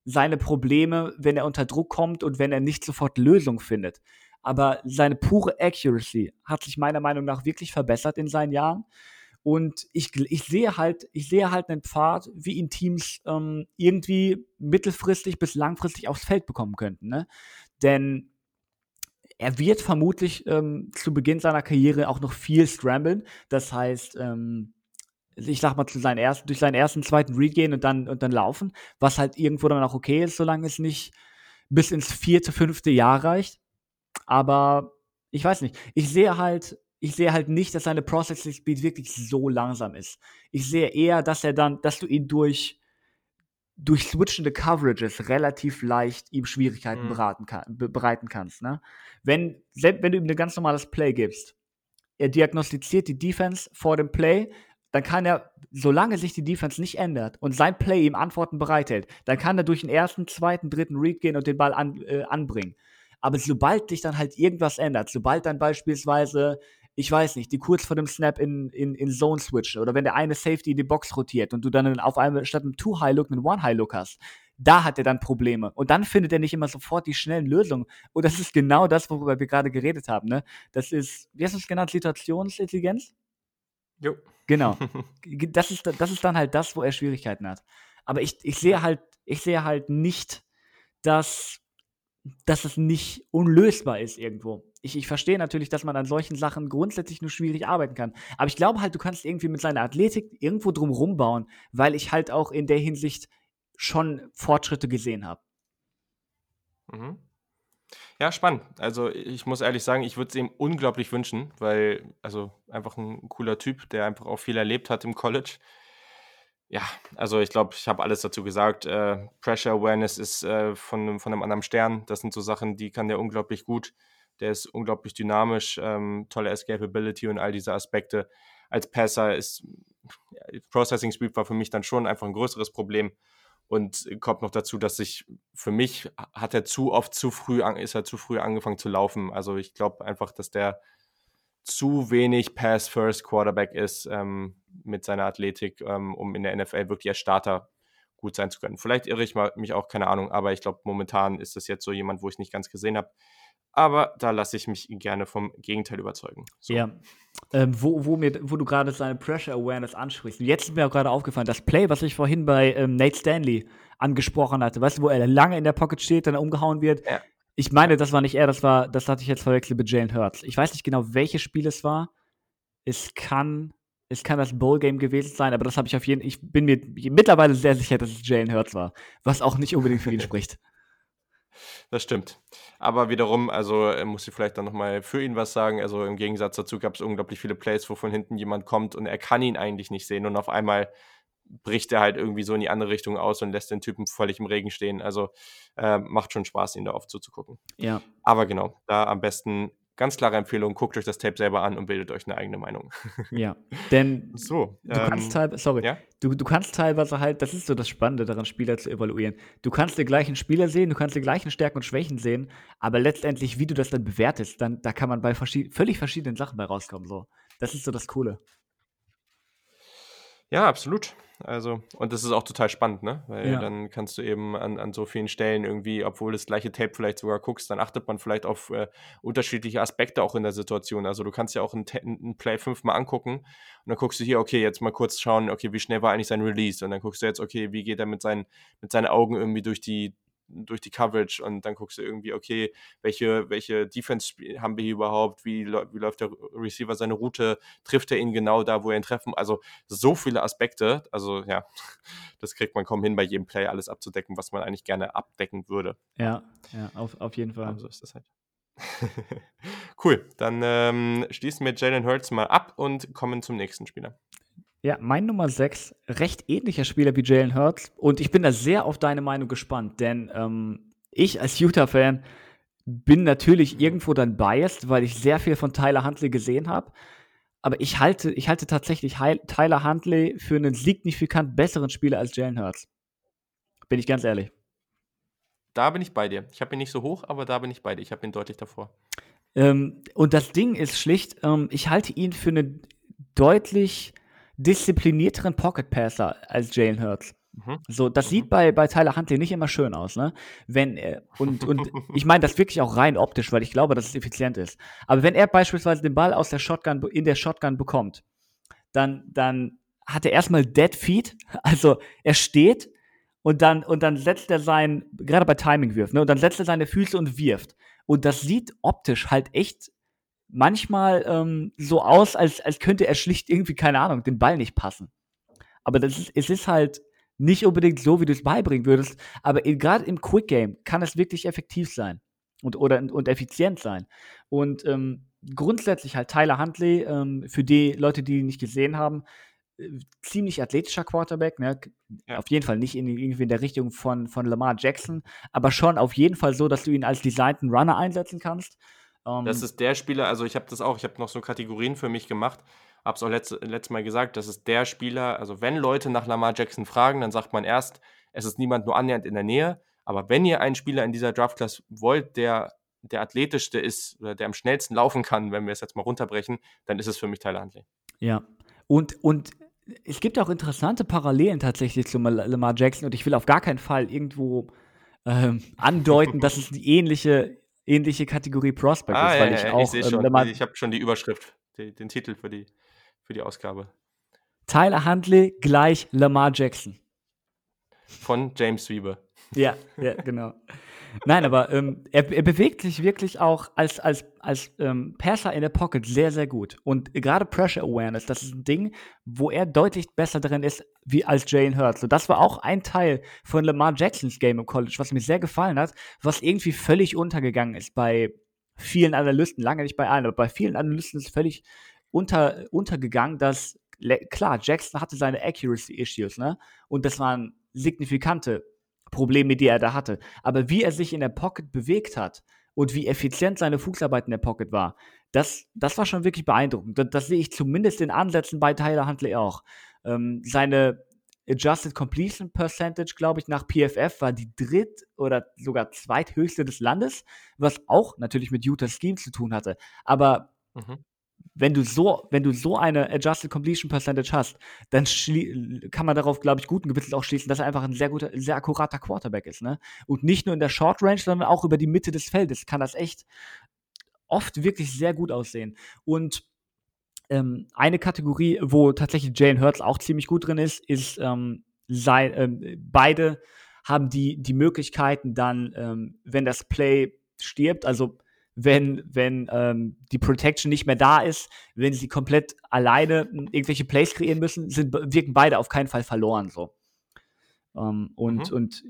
seine Probleme, wenn er unter Druck kommt und wenn er nicht sofort Lösung findet. Aber seine pure Accuracy hat sich meiner Meinung nach wirklich verbessert in seinen Jahren. Und ich, ich sehe halt, ich sehe halt einen Pfad, wie ihn Teams ähm, irgendwie mittelfristig bis langfristig aufs Feld bekommen könnten. Ne? Denn er wird vermutlich ähm, zu Beginn seiner Karriere auch noch viel scramblen. Das heißt, ähm, ich sag mal, zu seinen ersten, durch seinen ersten, zweiten Read gehen und dann, und dann laufen, was halt irgendwo dann auch okay ist, solange es nicht bis ins vierte, fünfte Jahr reicht. Aber ich weiß nicht. Ich sehe halt, ich sehe halt nicht, dass seine Processing Speed wirklich so langsam ist. Ich sehe eher, dass er dann, dass du ihn durch, durch switchende Coverages relativ leicht ihm Schwierigkeiten mhm. kann, bereiten kannst. Ne? Wenn, wenn du ihm ein ganz normales Play gibst, er diagnostiziert die Defense vor dem Play, dann kann er, solange sich die Defense nicht ändert und sein Play ihm Antworten bereithält, dann kann er durch den ersten, zweiten, dritten Read gehen und den Ball an, äh, anbringen. Aber sobald sich dann halt irgendwas ändert, sobald dann beispielsweise ich weiß nicht, die kurz vor dem Snap in, in, in Zone switchen oder wenn der eine Safety in die Box rotiert und du dann auf einmal statt einem Two-High-Look einen One-High-Look hast, da hat er dann Probleme. Und dann findet er nicht immer sofort die schnellen Lösungen. Und das ist genau das, worüber wir gerade geredet haben. Ne? Das ist, wie hast du es genannt, Situationsintelligenz? Jo. Genau. Das ist, das ist dann halt das, wo er Schwierigkeiten hat. Aber ich, ich sehe halt, ich sehe halt nicht, dass dass es nicht unlösbar ist irgendwo. Ich, ich verstehe natürlich, dass man an solchen Sachen grundsätzlich nur schwierig arbeiten kann. Aber ich glaube halt, du kannst irgendwie mit seiner Athletik irgendwo drum rumbauen, weil ich halt auch in der Hinsicht schon Fortschritte gesehen habe. Mhm. Ja, spannend. Also ich muss ehrlich sagen, ich würde es ihm unglaublich wünschen, weil, also einfach ein cooler Typ, der einfach auch viel erlebt hat im College. Ja, also ich glaube, ich habe alles dazu gesagt. Äh, Pressure Awareness ist äh, von, von einem anderen Stern. Das sind so Sachen, die kann der unglaublich gut. Der ist unglaublich dynamisch, ähm, tolle Escapability und all diese Aspekte. Als Passer ist ja, Processing Speed war für mich dann schon einfach ein größeres Problem. Und kommt noch dazu, dass ich für mich hat er zu oft zu früh an, ist er zu früh angefangen zu laufen. Also ich glaube einfach, dass der zu wenig Pass-First-Quarterback ist ähm, mit seiner Athletik, ähm, um in der NFL wirklich als Starter gut sein zu können. Vielleicht irre ich mich auch, keine Ahnung, aber ich glaube, momentan ist das jetzt so jemand, wo ich nicht ganz gesehen habe. Aber da lasse ich mich gerne vom Gegenteil überzeugen. So. Ja. Ähm, wo, wo, mir, wo du gerade seine Pressure Awareness ansprichst. Jetzt ist mir auch gerade aufgefallen, das Play, was ich vorhin bei ähm, Nate Stanley angesprochen hatte, weißt du, wo er lange in der Pocket steht, dann umgehauen wird. Ja. Ich meine, das war nicht er, das war, das hatte ich jetzt verwechselt mit Jalen Hurts. Ich weiß nicht genau, welches Spiel es war. Es kann, es kann das Bowl-Game gewesen sein, aber das habe ich auf jeden ich bin mir mittlerweile sehr sicher, dass es Jalen Hurts war, was auch nicht unbedingt für ihn spricht. Das stimmt. Aber wiederum, also äh, muss ich vielleicht dann nochmal für ihn was sagen. Also im Gegensatz dazu gab es unglaublich viele Plays, wo von hinten jemand kommt und er kann ihn eigentlich nicht sehen und auf einmal bricht er halt irgendwie so in die andere Richtung aus und lässt den Typen völlig im Regen stehen. Also äh, macht schon Spaß, ihn da oft zuzugucken. Ja. Aber genau, da am besten ganz klare Empfehlung, guckt euch das Tape selber an und bildet euch eine eigene Meinung. Ja, denn so, du ähm, kannst teilweise, sorry, ja? du, du kannst teilweise halt, das ist so das Spannende daran, Spieler zu evaluieren. Du kannst den gleichen Spieler sehen, du kannst die gleichen Stärken und Schwächen sehen, aber letztendlich, wie du das dann bewertest, dann, da kann man bei verschied völlig verschiedenen Sachen bei rauskommen. So. Das ist so das Coole. Ja, absolut. Also, und das ist auch total spannend, ne? Weil ja. dann kannst du eben an, an so vielen Stellen irgendwie, obwohl das gleiche Tape vielleicht sogar guckst, dann achtet man vielleicht auf äh, unterschiedliche Aspekte auch in der Situation. Also du kannst ja auch ein, ein Play fünfmal angucken und dann guckst du hier, okay, jetzt mal kurz schauen, okay, wie schnell war eigentlich sein Release? Und dann guckst du jetzt, okay, wie geht er mit seinen, mit seinen Augen irgendwie durch die, durch die Coverage und dann guckst du irgendwie, okay, welche, welche Defense haben wir hier überhaupt, wie, wie läuft der Receiver seine Route, trifft er ihn genau da, wo er ihn treffen, also so viele Aspekte, also ja, das kriegt man kaum hin, bei jedem Play alles abzudecken, was man eigentlich gerne abdecken würde. Ja, ja, auf, auf jeden Fall. so ist das halt. cool, dann ähm, schließen wir Jalen Hurts mal ab und kommen zum nächsten Spieler. Ja, mein Nummer 6, recht ähnlicher Spieler wie Jalen Hurts. Und ich bin da sehr auf deine Meinung gespannt, denn ähm, ich als Utah-Fan bin natürlich irgendwo dann biased, weil ich sehr viel von Tyler Huntley gesehen habe. Aber ich halte, ich halte tatsächlich Tyler Huntley für einen signifikant besseren Spieler als Jalen Hurts. Bin ich ganz ehrlich. Da bin ich bei dir. Ich habe ihn nicht so hoch, aber da bin ich bei dir. Ich habe ihn deutlich davor. Ähm, und das Ding ist schlicht, ähm, ich halte ihn für einen deutlich disziplinierteren Pocket Passer als Jalen Hurts. Mhm. So, das mhm. sieht bei, bei Tyler Huntley nicht immer schön aus, ne? Wenn er, und, und ich meine das wirklich auch rein optisch, weil ich glaube, dass es effizient ist. Aber wenn er beispielsweise den Ball aus der Shotgun, in der Shotgun bekommt, dann, dann hat er erstmal Dead Feet, also er steht und dann, und dann setzt er sein, gerade bei Timing wirft, ne? Und dann setzt er seine Füße und wirft. Und das sieht optisch halt echt manchmal ähm, so aus, als, als könnte er schlicht irgendwie, keine Ahnung, den Ball nicht passen. aber das ist, es ist halt nicht unbedingt so, wie du es beibringen würdest, aber gerade im Quick Game kann es wirklich effektiv sein und, oder, und effizient sein. Und ähm, grundsätzlich halt Tyler Huntley, ähm, für die Leute, die ihn nicht gesehen haben, äh, ziemlich athletischer Quarterback, ne? Ja. Auf jeden Fall nicht in, irgendwie in der Richtung von, von Lamar Jackson, aber schon auf jeden Fall so, dass du ihn als designten Runner einsetzen kannst. Um, das ähm, ist der Spieler, also ich habe das auch, ich habe noch so Kategorien für mich gemacht, habe es auch letzt, letztes Mal gesagt, das ist der Spieler, also wenn Leute nach Lamar Jackson fragen, dann sagt man erst, es ist niemand nur annähernd in der Nähe, aber wenn ihr einen Spieler in dieser Draft-Class wollt, der der athletischste ist oder der am schnellsten laufen kann, wenn wir es jetzt mal runterbrechen, dann ist es für mich Tyler Huntley. Ja, und, und es gibt auch interessante Parallelen tatsächlich zu Lamar Jackson und ich will auf gar keinen Fall irgendwo ähm, andeuten, dass es die ähnliche, ähnliche Kategorie Prospect ah, ist, weil ja, ich ja, auch. Ich, ähm, ich habe schon die Überschrift, die, den Titel für die, für die Ausgabe. Tyler Huntley gleich Lamar Jackson. Von James Weber. Ja, ja, genau. Nein, aber ähm, er, er, bewegt sich wirklich auch als, als, als ähm, Passer in der Pocket sehr, sehr gut. Und gerade Pressure Awareness, das ist ein Ding, wo er deutlich besser drin ist wie als Jalen Hurts. Und das war auch ein Teil von Lamar Jacksons Game im College, was mir sehr gefallen hat, was irgendwie völlig untergegangen ist bei vielen Analysten, lange nicht bei allen, aber bei vielen Analysten ist völlig unter, untergegangen, dass klar, Jackson hatte seine Accuracy-Issues, ne? Und das waren signifikante Probleme, die er da hatte. Aber wie er sich in der Pocket bewegt hat und wie effizient seine Fußarbeit in der Pocket war, das, das war schon wirklich beeindruckend. Das, das sehe ich zumindest in Ansätzen bei Tyler Huntley auch. Ähm, seine Adjusted Completion Percentage, glaube ich, nach PFF war die dritt- oder sogar zweithöchste des Landes, was auch natürlich mit Utah Scheme zu tun hatte. Aber mhm wenn du so, wenn du so eine Adjusted Completion Percentage hast, dann kann man darauf, glaube ich, guten Gewissens auch schließen, dass er einfach ein sehr guter, sehr akkurater Quarterback ist, ne? Und nicht nur in der Short Range, sondern auch über die Mitte des Feldes kann das echt oft wirklich sehr gut aussehen. Und ähm, eine Kategorie, wo tatsächlich Jalen Hurts auch ziemlich gut drin ist, ist ähm, sei, ähm, beide haben die, die Möglichkeiten dann, ähm, wenn das Play stirbt, also wenn, wenn ähm, die Protection nicht mehr da ist, wenn sie komplett alleine irgendwelche Plays kreieren müssen, sind, wirken beide auf keinen Fall verloren. So. Ähm, und, mhm. und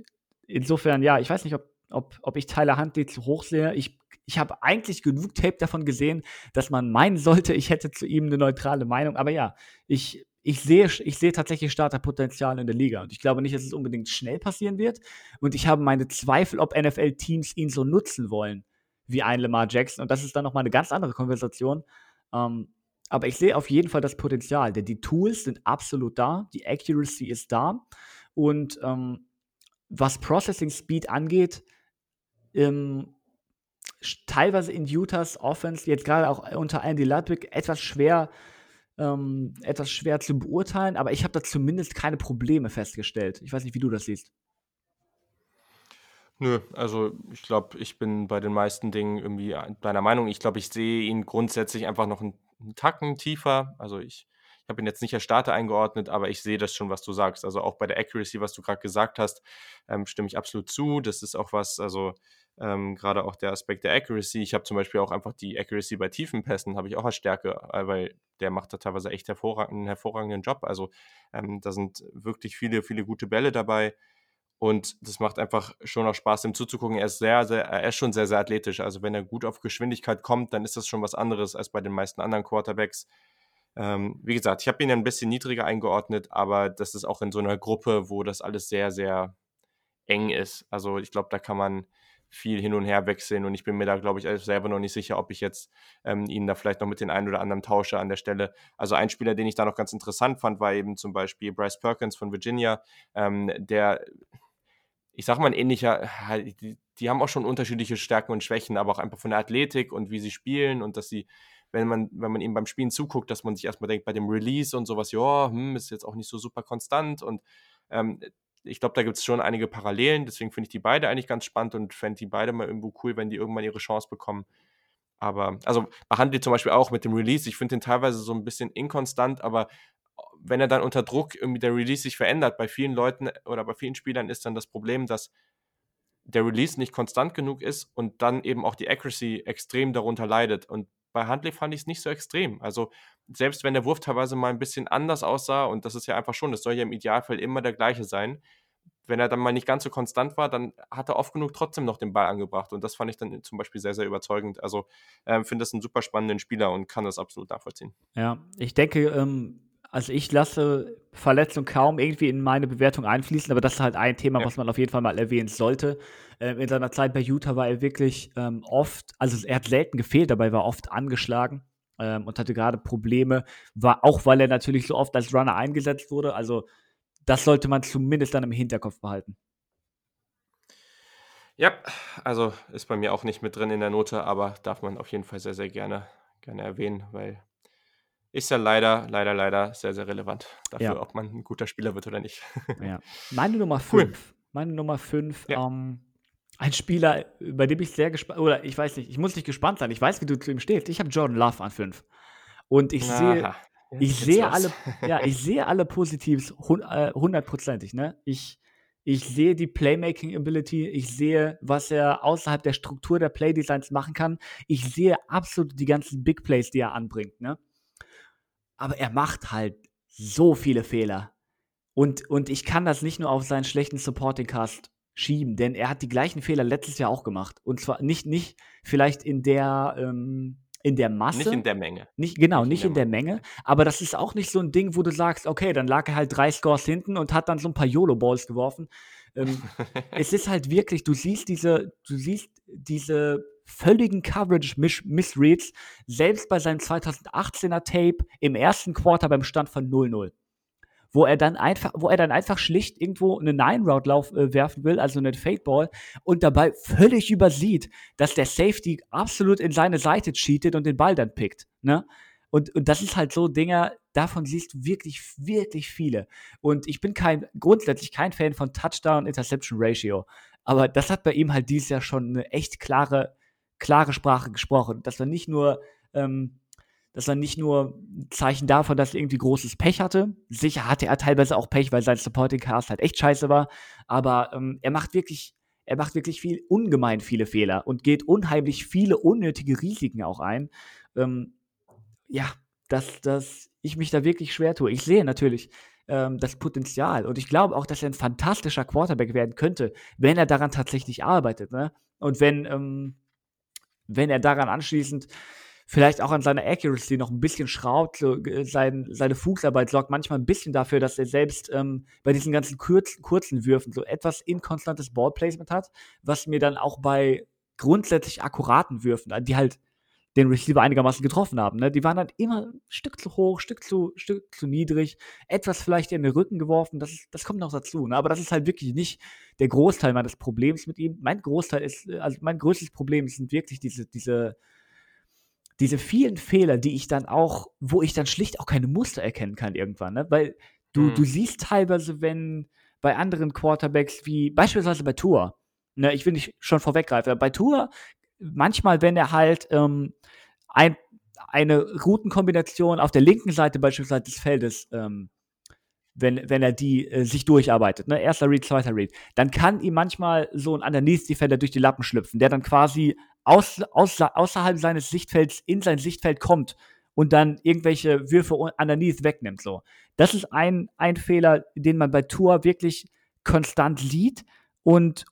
insofern, ja, ich weiß nicht, ob, ob, ob ich Tyler Huntley zu hoch sehe. Ich, ich habe eigentlich genug Tape davon gesehen, dass man meinen sollte, ich hätte zu ihm eine neutrale Meinung. Aber ja, ich, ich sehe, ich sehe tatsächlich Starterpotenzial in der Liga. Und ich glaube nicht, dass es unbedingt schnell passieren wird. Und ich habe meine Zweifel, ob NFL-Teams ihn so nutzen wollen wie ein Lamar Jackson. Und das ist dann nochmal eine ganz andere Konversation. Ähm, aber ich sehe auf jeden Fall das Potenzial, denn die Tools sind absolut da, die Accuracy ist da. Und ähm, was Processing Speed angeht, ähm, teilweise in Utahs Offense, jetzt gerade auch unter Andy Ludwig, etwas schwer, ähm, etwas schwer zu beurteilen, aber ich habe da zumindest keine Probleme festgestellt. Ich weiß nicht, wie du das siehst. Nö, also ich glaube, ich bin bei den meisten Dingen irgendwie deiner Meinung. Ich glaube, ich sehe ihn grundsätzlich einfach noch einen, Tacken tiefer. Also ich, ich habe ihn jetzt nicht als Starter eingeordnet, aber ich sehe das schon, was du sagst. Also auch bei der Accuracy, was du gerade gesagt hast, ähm, stimme ich absolut zu. Das ist auch was, also ähm, gerade auch der Aspekt der Accuracy. Ich habe zum Beispiel auch einfach die Accuracy bei tiefen Pässen, habe ich auch als Stärke, äh, weil der macht da teilweise echt hervorragend, einen hervorragenden Job. Also ähm, da sind wirklich viele, viele gute Bälle dabei. Und das macht einfach schon auch Spaß, ihm zuzugucken. Er ist sehr, sehr, er ist schon sehr, sehr athletisch. Also wenn er gut auf Geschwindigkeit kommt, dann ist das schon was anderes als bei den meisten anderen Quarterbacks. Ähm, wie gesagt, ich habe ihn ein bisschen niedriger eingeordnet, aber das ist auch in so einer Gruppe, wo das alles sehr, sehr eng ist. Also ich glaube, da kann man viel hin und her wechseln und ich bin mir da, glaube ich, selber noch nicht sicher, ob ich jetzt ähm, ihn da vielleicht noch mit den einen oder anderen tausche an der Stelle. Also ein Spieler, den ich da noch ganz interessant fand, war eben zum Beispiel Bryce Perkins von Virginia, ähm, der ich sag mal, ein ähnlicher, die, die, haben auch schon unterschiedliche Stärken und Schwächen, aber auch einfach von der Athletik und wie sie spielen und dass sie, wenn man, wenn man ihnen beim Spielen zuguckt, dass man sich erstmal denkt, bei dem Release und sowas, ja, hm, ist jetzt auch nicht so super konstant und ähm, ich glaube, da gibt es schon einige Parallelen, deswegen finde ich die beide eigentlich ganz spannend und fände die beide mal irgendwo cool, wenn die irgendwann ihre Chance bekommen. Aber, also behandelt zum Beispiel auch mit dem Release. Ich finde den teilweise so ein bisschen inkonstant, aber wenn er dann unter Druck irgendwie der Release sich verändert, bei vielen Leuten oder bei vielen Spielern ist dann das Problem, dass der Release nicht konstant genug ist und dann eben auch die Accuracy extrem darunter leidet. Und bei Huntley fand ich es nicht so extrem. Also selbst wenn der Wurf teilweise mal ein bisschen anders aussah, und das ist ja einfach schon, das soll ja im Idealfall immer der gleiche sein, wenn er dann mal nicht ganz so konstant war, dann hat er oft genug trotzdem noch den Ball angebracht. Und das fand ich dann zum Beispiel sehr, sehr überzeugend. Also ähm, finde das einen super spannenden Spieler und kann das absolut nachvollziehen. Ja, ich denke, ähm, also ich lasse Verletzung kaum irgendwie in meine Bewertung einfließen, aber das ist halt ein Thema, ja. was man auf jeden Fall mal erwähnen sollte. Ähm, in seiner Zeit bei Utah war er wirklich ähm, oft, also er hat selten gefehlt, dabei war oft angeschlagen ähm, und hatte gerade Probleme, war auch, weil er natürlich so oft als Runner eingesetzt wurde. Also das sollte man zumindest dann im Hinterkopf behalten. Ja, also ist bei mir auch nicht mit drin in der Note, aber darf man auf jeden Fall sehr, sehr gerne, gerne erwähnen, weil ist ja leider, leider, leider sehr, sehr relevant dafür, ja. ob man ein guter Spieler wird oder nicht. Ja. Meine Nummer 5. Cool. Meine Nummer 5, ja. ähm, ein Spieler, bei dem ich sehr gespannt, oder ich weiß nicht, ich muss nicht gespannt sein, ich weiß, wie du zu ihm stehst. Ich habe Jordan Love an 5. Und ich Aha. sehe, ich sehe alle, ja, ich sehe alle Positives äh, hundertprozentig, ne? Ich, ich sehe die Playmaking Ability, ich sehe, was er außerhalb der Struktur der Playdesigns machen kann. Ich sehe absolut die ganzen Big Plays, die er anbringt, ne? Aber er macht halt so viele Fehler. Und, und ich kann das nicht nur auf seinen schlechten Supporting Cast schieben, denn er hat die gleichen Fehler letztes Jahr auch gemacht. Und zwar nicht, nicht vielleicht in der, ähm, in der Masse. Nicht in der Menge. Nicht, genau, nicht, nicht in, der, in der Menge. Aber das ist auch nicht so ein Ding, wo du sagst, okay, dann lag er halt drei Scores hinten und hat dann so ein paar YOLO-Balls geworfen. Ähm, es ist halt wirklich, du siehst diese, du siehst diese völligen Coverage-Missreads, selbst bei seinem 2018er Tape im ersten Quarter beim Stand von 0-0 wo er dann einfach, wo er dann einfach schlicht irgendwo eine Nine-Route-Lauf äh, werfen will, also eine Fade-Ball, und dabei völlig übersieht, dass der Safety absolut in seine Seite cheatet und den Ball dann pickt. Ne? Und, und das ist halt so Dinger, davon siehst du wirklich, wirklich viele. Und ich bin kein, grundsätzlich kein Fan von Touchdown-Interception-Ratio. Aber das hat bei ihm halt dieses Jahr schon eine echt klare, klare Sprache gesprochen. Dass er nicht nur ähm, das war nicht nur ein Zeichen davon, dass er irgendwie großes Pech hatte. Sicher hatte er teilweise auch Pech, weil sein Supporting Cast halt echt scheiße war. Aber ähm, er macht wirklich, er macht wirklich viel, ungemein viele Fehler und geht unheimlich viele unnötige Risiken auch ein. Ähm, ja, dass, dass ich mich da wirklich schwer tue. Ich sehe natürlich ähm, das Potenzial und ich glaube auch, dass er ein fantastischer Quarterback werden könnte, wenn er daran tatsächlich arbeitet. Ne? Und wenn, ähm, wenn er daran anschließend vielleicht auch an seiner Accuracy noch ein bisschen schraubt. So, äh, sein, seine Fußarbeit sorgt manchmal ein bisschen dafür, dass er selbst ähm, bei diesen ganzen kurz, kurzen Würfen so etwas inkonstantes Ballplacement hat, was mir dann auch bei grundsätzlich akkuraten Würfen, die halt den Receiver einigermaßen getroffen haben. Ne? Die waren dann immer ein Stück zu hoch, Stück zu, Stück zu niedrig, etwas vielleicht in den Rücken geworfen, das, ist, das kommt noch dazu. Ne? Aber das ist halt wirklich nicht der Großteil meines Problems mit ihm. Mein Großteil ist, äh, also mein größtes Problem sind wirklich diese, diese diese vielen Fehler, die ich dann auch, wo ich dann schlicht auch keine Muster erkennen kann irgendwann, ne? Weil du, mhm. du siehst teilweise, wenn bei anderen Quarterbacks wie beispielsweise bei Tour, ne, ich will nicht schon vorweggreifen, aber bei Tour, manchmal, wenn er halt ähm, ein, eine Routenkombination auf der linken Seite beispielsweise des Feldes ähm, wenn, wenn er die äh, sich durcharbeitet, ne? Erster Read, zweiter Read, dann kann ihm manchmal so ein Underneath-Defender durch die Lappen schlüpfen, der dann quasi aus, aus, außerhalb seines Sichtfelds in sein Sichtfeld kommt und dann irgendwelche Würfe underneath wegnimmt. So. Das ist ein, ein Fehler, den man bei Tour wirklich konstant sieht und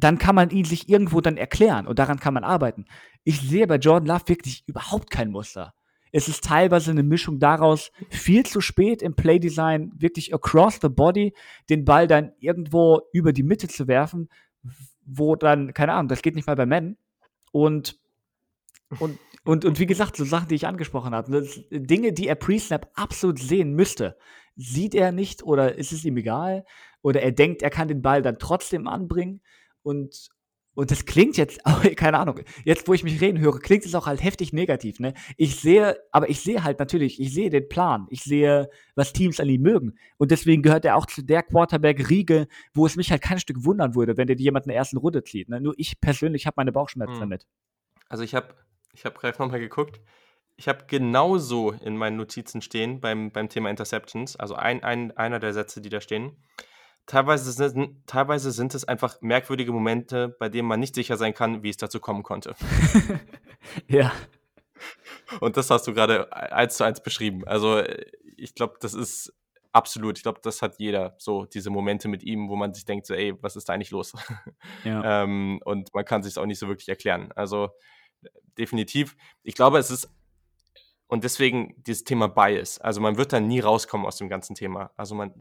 dann kann man ihn sich irgendwo dann erklären und daran kann man arbeiten. Ich sehe bei Jordan Love wirklich überhaupt kein Muster. Es ist teilweise eine Mischung daraus, viel zu spät im Playdesign wirklich across the body den Ball dann irgendwo über die Mitte zu werfen, wo dann, keine Ahnung, das geht nicht mal bei Men. Und, und, und, und wie gesagt, so Sachen, die ich angesprochen habe, Dinge, die er Pre-Snap absolut sehen müsste, sieht er nicht oder ist es ihm egal oder er denkt, er kann den Ball dann trotzdem anbringen und, und das klingt jetzt, keine Ahnung, jetzt wo ich mich reden höre, klingt es auch halt heftig negativ, ne? Ich sehe, aber ich sehe halt natürlich, ich sehe den Plan, ich sehe, was Teams an ihm mögen. Und deswegen gehört er auch zu der Quarterback-Riege, wo es mich halt kein Stück wundern würde, wenn der jemand in der ersten Runde zieht. Ne? Nur ich persönlich habe meine Bauchschmerzen hm. damit. Also ich habe ich hab gerade nochmal geguckt. Ich habe genauso in meinen Notizen stehen beim, beim Thema Interceptions, also ein, ein, einer der Sätze, die da stehen teilweise sind, teilweise sind es einfach merkwürdige Momente, bei denen man nicht sicher sein kann, wie es dazu kommen konnte. ja. Und das hast du gerade eins zu eins beschrieben. Also ich glaube, das ist absolut, ich glaube, das hat jeder so, diese Momente mit ihm, wo man sich denkt, so, ey, was ist da eigentlich los? Ja. ähm, und man kann sich auch nicht so wirklich erklären. Also definitiv, ich glaube, es ist und deswegen dieses Thema Bias. Also man wird da nie rauskommen aus dem ganzen Thema. Also man,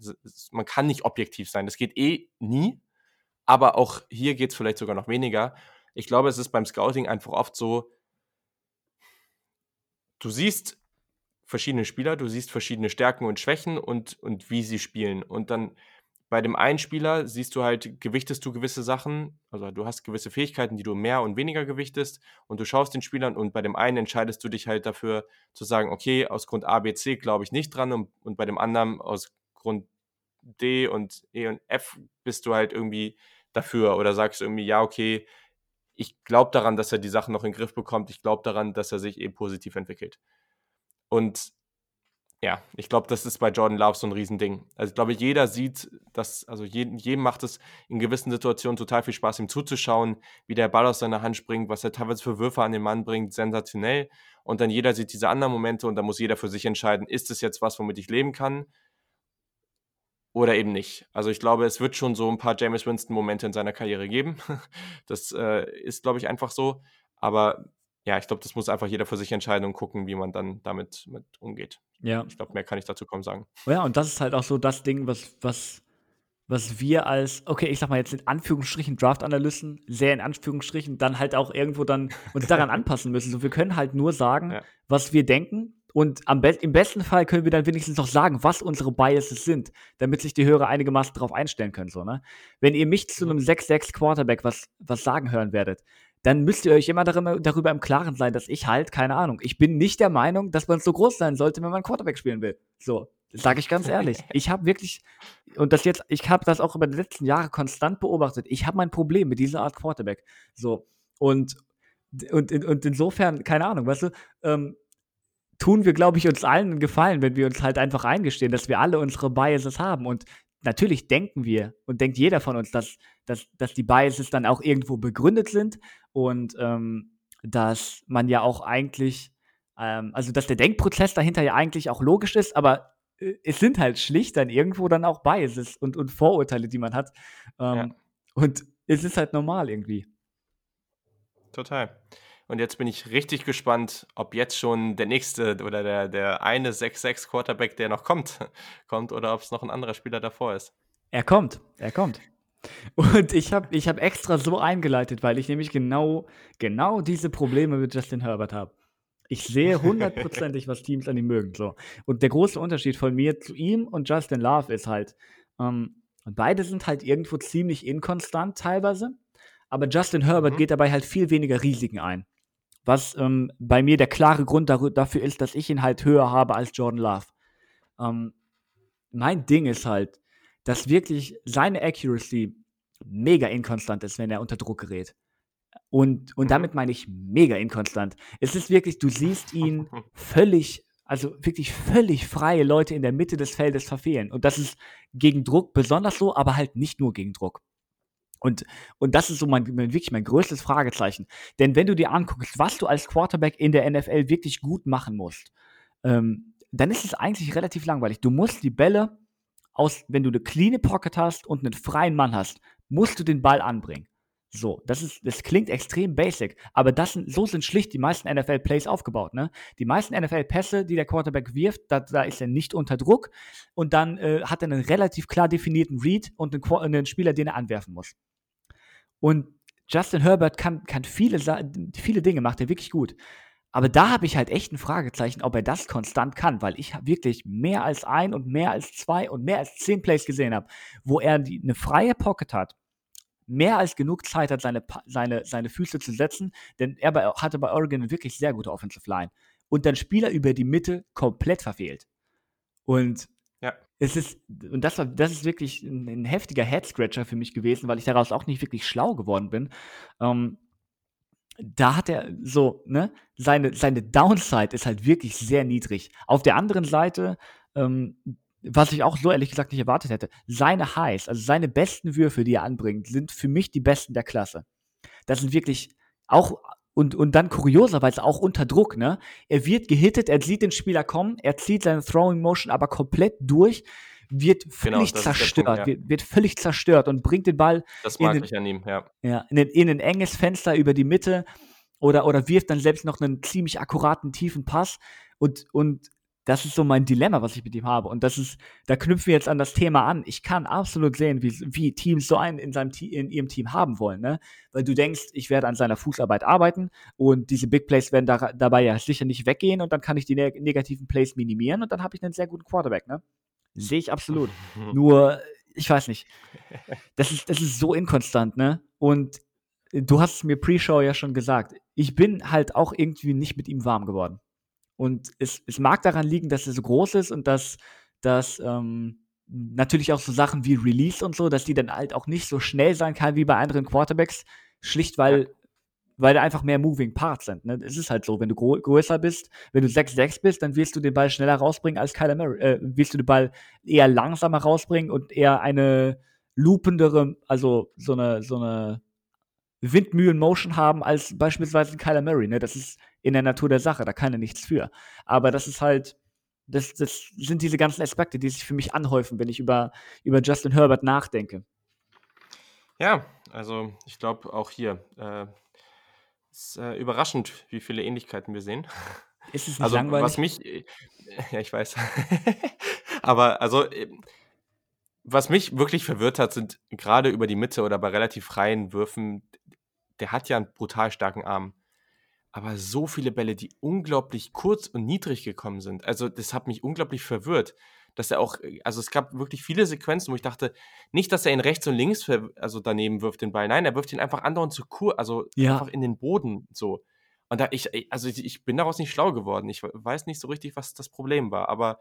man kann nicht objektiv sein. Das geht eh nie. Aber auch hier geht es vielleicht sogar noch weniger. Ich glaube, es ist beim Scouting einfach oft so, du siehst verschiedene Spieler, du siehst verschiedene Stärken und Schwächen und, und wie sie spielen. Und dann bei dem einen Spieler siehst du halt, gewichtest du gewisse Sachen, also du hast gewisse Fähigkeiten, die du mehr und weniger gewichtest und du schaust den Spielern und bei dem einen entscheidest du dich halt dafür zu sagen, okay, aus Grund A, B, C glaube ich nicht dran und, und bei dem anderen aus Grund D und E und F bist du halt irgendwie dafür oder sagst irgendwie, ja, okay, ich glaube daran, dass er die Sachen noch in den Griff bekommt, ich glaube daran, dass er sich eben positiv entwickelt. Und ja, ich glaube, das ist bei Jordan Love so ein Riesending. Also ich glaube, jeder sieht, dass, also jedem, jedem macht es in gewissen Situationen total viel Spaß, ihm zuzuschauen, wie der Ball aus seiner Hand springt, was er teilweise für Würfe an den Mann bringt, sensationell. Und dann jeder sieht diese anderen Momente und dann muss jeder für sich entscheiden, ist es jetzt was, womit ich leben kann oder eben nicht. Also ich glaube, es wird schon so ein paar James Winston-Momente in seiner Karriere geben. Das äh, ist, glaube ich, einfach so. Aber ja, ich glaube, das muss einfach jeder für sich entscheiden und gucken, wie man dann damit mit umgeht. Ja. Ich glaube, mehr kann ich dazu kaum sagen. Ja, und das ist halt auch so das Ding, was, was, was wir als, okay, ich sag mal jetzt in Anführungsstrichen Draft-Analysten, sehr in Anführungsstrichen, dann halt auch irgendwo dann uns daran anpassen müssen. So, wir können halt nur sagen, ja. was wir denken. Und am be im besten Fall können wir dann wenigstens noch sagen, was unsere Biases sind, damit sich die Hörer einigermaßen darauf einstellen können. So, ne? Wenn ihr mich zu einem 6-6 Quarterback was, was sagen hören werdet, dann müsst ihr euch immer darüber, darüber, im Klaren sein, dass ich halt, keine Ahnung, ich bin nicht der Meinung, dass man so groß sein sollte, wenn man Quarterback spielen will. So, sage ich ganz ehrlich. Ich habe wirklich, und das jetzt, ich habe das auch über die letzten Jahre konstant beobachtet, ich habe mein Problem mit dieser Art Quarterback. So, und, und, und insofern, keine Ahnung, weißt du, ähm, tun wir, glaube ich, uns allen einen Gefallen, wenn wir uns halt einfach eingestehen, dass wir alle unsere Biases haben. Und natürlich denken wir und denkt jeder von uns, dass, dass, dass die Biases dann auch irgendwo begründet sind und ähm, dass man ja auch eigentlich, ähm, also dass der Denkprozess dahinter ja eigentlich auch logisch ist, aber äh, es sind halt schlicht dann irgendwo dann auch Biases und, und Vorurteile, die man hat. Ähm, ja. Und es ist halt normal irgendwie. Total. Und jetzt bin ich richtig gespannt, ob jetzt schon der nächste oder der, der eine 6-6 Quarterback, der noch kommt, kommt oder ob es noch ein anderer Spieler davor ist. Er kommt, er kommt. Und ich habe ich hab extra so eingeleitet, weil ich nämlich genau, genau diese Probleme mit Justin Herbert habe. Ich sehe hundertprozentig, was Teams an ihm mögen. So. Und der große Unterschied von mir zu ihm und Justin Love ist halt, ähm, beide sind halt irgendwo ziemlich inkonstant teilweise, aber Justin Herbert mhm. geht dabei halt viel weniger Risiken ein. Was ähm, bei mir der klare Grund dafür ist, dass ich ihn halt höher habe als Jordan Love. Ähm, mein Ding ist halt, dass wirklich seine Accuracy mega inkonstant ist, wenn er unter Druck gerät. Und, und damit meine ich mega inkonstant. Es ist wirklich, du siehst ihn völlig, also wirklich völlig freie Leute in der Mitte des Feldes verfehlen. Und das ist gegen Druck besonders so, aber halt nicht nur gegen Druck. Und, und das ist so mein, mein, wirklich mein größtes Fragezeichen. Denn wenn du dir anguckst, was du als Quarterback in der NFL wirklich gut machen musst, ähm, dann ist es eigentlich relativ langweilig. Du musst die Bälle aus, wenn du eine clean Pocket hast und einen freien Mann hast, musst du den Ball anbringen. So, das ist, das klingt extrem basic, aber das sind, so sind schlicht die meisten NFL-Plays aufgebaut. Ne? Die meisten NFL-Pässe, die der Quarterback wirft, da, da, ist er nicht unter Druck und dann äh, hat er einen relativ klar definierten Read und einen, einen Spieler, den er anwerfen muss. Und Justin Herbert kann, kann viele, viele Dinge, macht er wirklich gut. Aber da habe ich halt echt ein Fragezeichen, ob er das konstant kann, weil ich wirklich mehr als ein und mehr als zwei und mehr als zehn Plays gesehen habe, wo er die, eine freie Pocket hat, mehr als genug Zeit hat, seine, seine, seine Füße zu setzen, denn er bei, hatte bei Oregon eine wirklich sehr gute Offensive Line und dann Spieler über die Mitte komplett verfehlt. Und es ist, und das war, das ist wirklich ein, ein heftiger Head-Scratcher für mich gewesen, weil ich daraus auch nicht wirklich schlau geworden bin. Ähm, da hat er so, ne, seine, seine Downside ist halt wirklich sehr niedrig. Auf der anderen Seite, ähm, was ich auch so ehrlich gesagt nicht erwartet hätte, seine Highs, also seine besten Würfe, die er anbringt, sind für mich die besten der Klasse. Das sind wirklich auch und, und dann kurioserweise auch unter Druck, ne? Er wird gehittet, er sieht den Spieler kommen, er zieht seine Throwing Motion aber komplett durch, wird genau, völlig genau, zerstört, Punkt, ja. wird, wird, völlig zerstört und bringt den Ball in, an ihm, ja. Ja, in, in ein enges Fenster über die Mitte oder, oder wirft dann selbst noch einen ziemlich akkuraten, tiefen Pass und, und das ist so mein Dilemma, was ich mit ihm habe. Und das ist, da knüpfen wir jetzt an das Thema an. Ich kann absolut sehen, wie, wie Teams so einen in, seinem, in ihrem Team haben wollen, ne? Weil du denkst, ich werde an seiner Fußarbeit arbeiten und diese Big Plays werden da, dabei ja sicher nicht weggehen und dann kann ich die neg negativen Plays minimieren und dann habe ich einen sehr guten Quarterback, ne? Sehe ich absolut. Nur, ich weiß nicht. Das ist, das ist so inkonstant, ne? Und du hast es mir Pre-Show ja schon gesagt. Ich bin halt auch irgendwie nicht mit ihm warm geworden. Und es, es mag daran liegen, dass er so groß ist und dass, dass ähm, natürlich auch so Sachen wie Release und so, dass die dann halt auch nicht so schnell sein kann wie bei anderen Quarterbacks, schlicht weil. Weil da einfach mehr Moving Parts sind. Ne? Es ist halt so, wenn du größer bist, wenn du 6-6 bist, dann wirst du den Ball schneller rausbringen als Kyler Murray, äh, wirst du den Ball eher langsamer rausbringen und eher eine loopendere, also so eine, so eine Windmühlen-Motion haben als beispielsweise Kyler Murray. Ne? Das ist in der Natur der Sache, da kann er nichts für. Aber das ist halt, das, das sind diese ganzen Aspekte, die sich für mich anhäufen, wenn ich über, über Justin Herbert nachdenke. Ja, also ich glaube auch hier, äh, ist äh, überraschend, wie viele Ähnlichkeiten wir sehen. Ist es nicht also, langweilig? Was mich, äh, ja, ich weiß. Aber also, äh, was mich wirklich verwirrt hat, sind gerade über die Mitte oder bei relativ freien Würfen, der hat ja einen brutal starken Arm aber so viele Bälle, die unglaublich kurz und niedrig gekommen sind. Also, das hat mich unglaublich verwirrt, dass er auch äh, also, es gab wirklich viele Sequenzen, wo ich dachte, nicht, dass er ihn rechts und links also, daneben wirft den Ball. Nein, er wirft ihn einfach andauernd zu kur also, ja. einfach in den Boden so. Und da ich äh, also, ich bin daraus nicht schlau geworden. Ich weiß nicht so richtig, was das Problem war, aber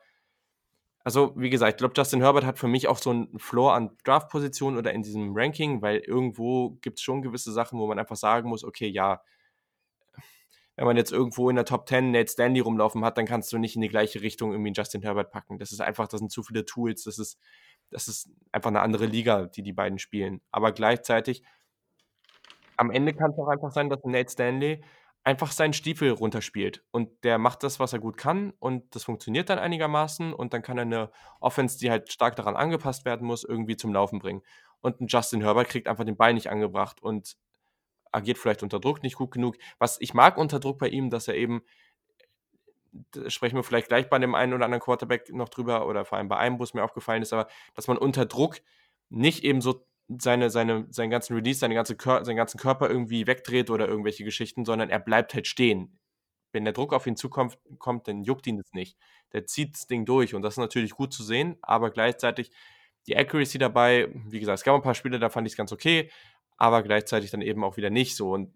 also, wie gesagt, ich glaube, Justin Herbert hat für mich auch so einen Floor an Draftpositionen oder in diesem Ranking, weil irgendwo gibt es schon gewisse Sachen, wo man einfach sagen muss: „Okay, ja, wenn man jetzt irgendwo in der Top 10 Nate Stanley rumlaufen hat, dann kannst du nicht in die gleiche Richtung irgendwie Justin Herbert packen. Das ist einfach, das sind zu viele Tools, das ist, das ist einfach eine andere Liga, die die beiden spielen. Aber gleichzeitig, am Ende kann es auch einfach sein, dass Nate Stanley einfach seinen Stiefel runterspielt. Und der macht das, was er gut kann und das funktioniert dann einigermaßen und dann kann er eine Offense, die halt stark daran angepasst werden muss, irgendwie zum Laufen bringen. Und ein Justin Herbert kriegt einfach den Ball nicht angebracht und agiert vielleicht unter Druck nicht gut genug. Was ich mag unter Druck bei ihm, dass er eben, sprechen wir vielleicht gleich bei dem einen oder anderen Quarterback noch drüber oder vor allem bei einem, wo es mir aufgefallen ist, aber dass man unter Druck nicht eben so seine, seine, seinen ganzen Release, seine ganze seinen ganzen Körper irgendwie wegdreht oder irgendwelche Geschichten, sondern er bleibt halt stehen. Wenn der Druck auf ihn zukommt, kommt, dann juckt ihn das nicht. Der zieht das Ding durch und das ist natürlich gut zu sehen, aber gleichzeitig die Accuracy dabei, wie gesagt, es gab ein paar Spiele, da fand ich es ganz okay, aber gleichzeitig dann eben auch wieder nicht so. Und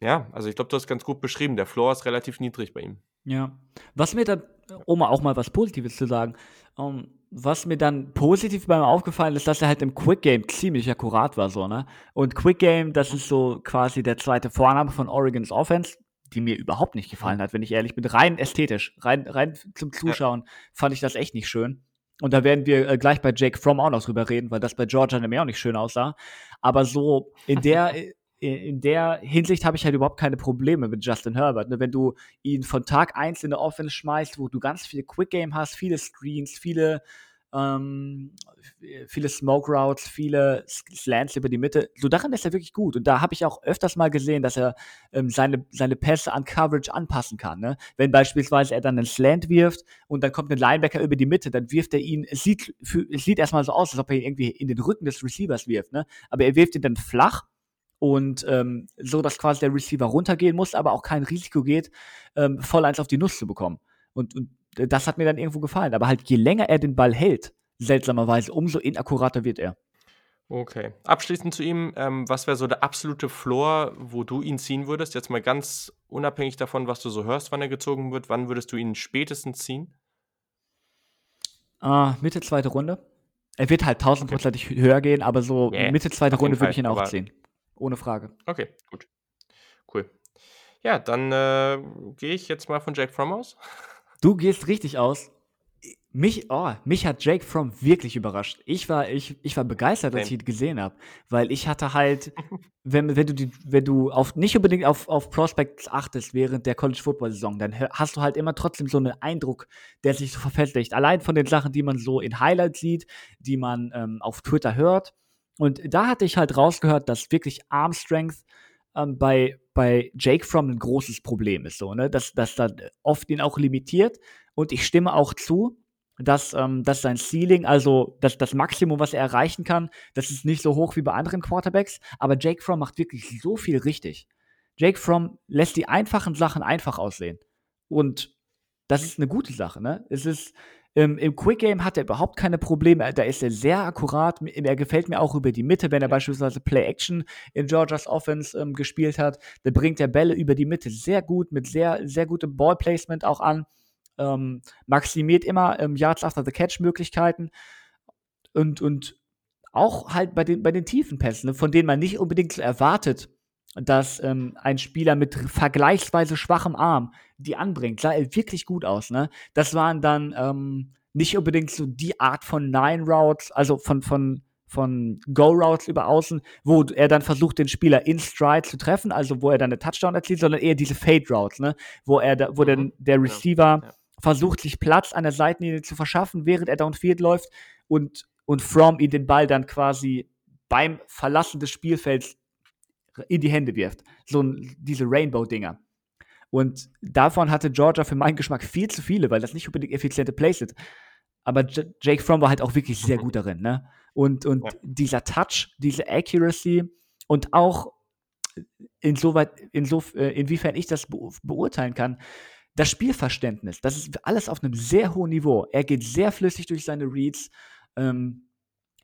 ja, also ich glaube, du hast ganz gut beschrieben. Der Floor ist relativ niedrig bei ihm. Ja. Was mir dann, um auch mal was Positives zu sagen, um, ähm, was mir dann positiv bei mir aufgefallen ist, dass er halt im Quick Game ziemlich akkurat war, so, ne? Und Quick Game, das ist so quasi der zweite Vorname von Oregons Offense, die mir überhaupt nicht gefallen hat, wenn ich ehrlich bin. Rein ästhetisch, rein, rein zum Zuschauen ja. fand ich das echt nicht schön. Und da werden wir äh, gleich bei Jake Fromm auch noch drüber reden, weil das bei Georgia nämlich auch nicht schön aussah. Aber so in der, in der Hinsicht habe ich halt überhaupt keine Probleme mit Justin Herbert. Ne? Wenn du ihn von Tag 1 in der Offense schmeißt, wo du ganz viel Quick Game hast, viele Screens, viele ähm, viele Smoke Routes, viele Slants über die Mitte. So daran ist er wirklich gut. Und da habe ich auch öfters mal gesehen, dass er ähm, seine, seine Pässe an Coverage anpassen kann. Ne? Wenn beispielsweise er dann einen Slant wirft und dann kommt ein Linebacker über die Mitte, dann wirft er ihn, es sieht, es sieht erstmal so aus, als ob er ihn irgendwie in den Rücken des Receivers wirft. Ne? Aber er wirft ihn dann flach und ähm, so, dass quasi der Receiver runtergehen muss, aber auch kein Risiko geht, ähm, voll eins auf die Nuss zu bekommen. Und, und das hat mir dann irgendwo gefallen. Aber halt, je länger er den Ball hält, seltsamerweise, umso inakkurater wird er. Okay. Abschließend zu ihm, ähm, was wäre so der absolute Floor, wo du ihn ziehen würdest? Jetzt mal ganz unabhängig davon, was du so hörst, wann er gezogen wird. Wann würdest du ihn spätestens ziehen? Uh, Mitte zweite Runde. Er wird halt tausendprozentig okay. höher gehen, aber so yeah, Mitte zweite Runde würde ich ihn auch ziehen. Ohne Frage. Okay, gut. Cool. Ja, dann äh, gehe ich jetzt mal von Jack Fromm aus. Du gehst richtig aus. Mich, oh, mich hat Jake Fromm wirklich überrascht. Ich war, ich, ich war begeistert, als ich ihn gesehen habe, weil ich hatte halt wenn, wenn du die, wenn du auf nicht unbedingt auf, auf Prospects achtest während der College Football Saison, dann hast du halt immer trotzdem so einen Eindruck, der sich so verfestigt. Allein von den Sachen, die man so in Highlights sieht, die man ähm, auf Twitter hört. Und da hatte ich halt rausgehört, dass wirklich Arm Strength ähm, bei, bei Jake Fromm ein großes Problem ist, so, ne? Dass, dass da oft ihn auch limitiert. Und ich stimme auch zu, dass, ähm, dass sein Ceiling, also das, das Maximum, was er erreichen kann, das ist nicht so hoch wie bei anderen Quarterbacks, aber Jake Fromm macht wirklich so viel richtig. Jake Fromm lässt die einfachen Sachen einfach aussehen. Und das ist eine gute Sache, ne? Es ist, ähm, Im Quick Game hat er überhaupt keine Probleme. Da ist er sehr akkurat. Er gefällt mir auch über die Mitte, wenn er beispielsweise Play Action in Georgias Offense ähm, gespielt hat. Da bringt er Bälle über die Mitte sehr gut, mit sehr, sehr gutem Ballplacement auch an ähm, maximiert immer ähm, Yards after the Catch Möglichkeiten und, und auch halt bei den, bei den tiefen Pässen, ne, von denen man nicht unbedingt erwartet, dass ähm, ein Spieler mit vergleichsweise schwachem Arm die anbringt, sah er wirklich gut aus. Ne? Das waren dann ähm, nicht unbedingt so die Art von Nine Routes, also von, von, von Go-Routes über außen, wo er dann versucht, den Spieler in Stride zu treffen, also wo er dann eine Touchdown erzielt, sondern eher diese Fade-Routes, ne? wo er da, wo mhm. dann der Receiver. Ja versucht, sich Platz an der Seitenlinie zu verschaffen, während er downfield läuft und, und From ihn den Ball dann quasi beim Verlassen des Spielfelds in die Hände wirft. So diese Rainbow-Dinger. Und davon hatte Georgia für meinen Geschmack viel zu viele, weil das nicht unbedingt effiziente Plays sind. Aber J Jake Fromm war halt auch wirklich sehr gut darin. Ne? Und, und ja. dieser Touch, diese Accuracy und auch insoweit, inso, äh, inwiefern ich das beurteilen kann, das Spielverständnis, das ist alles auf einem sehr hohen Niveau. Er geht sehr flüssig durch seine Reads. Ähm,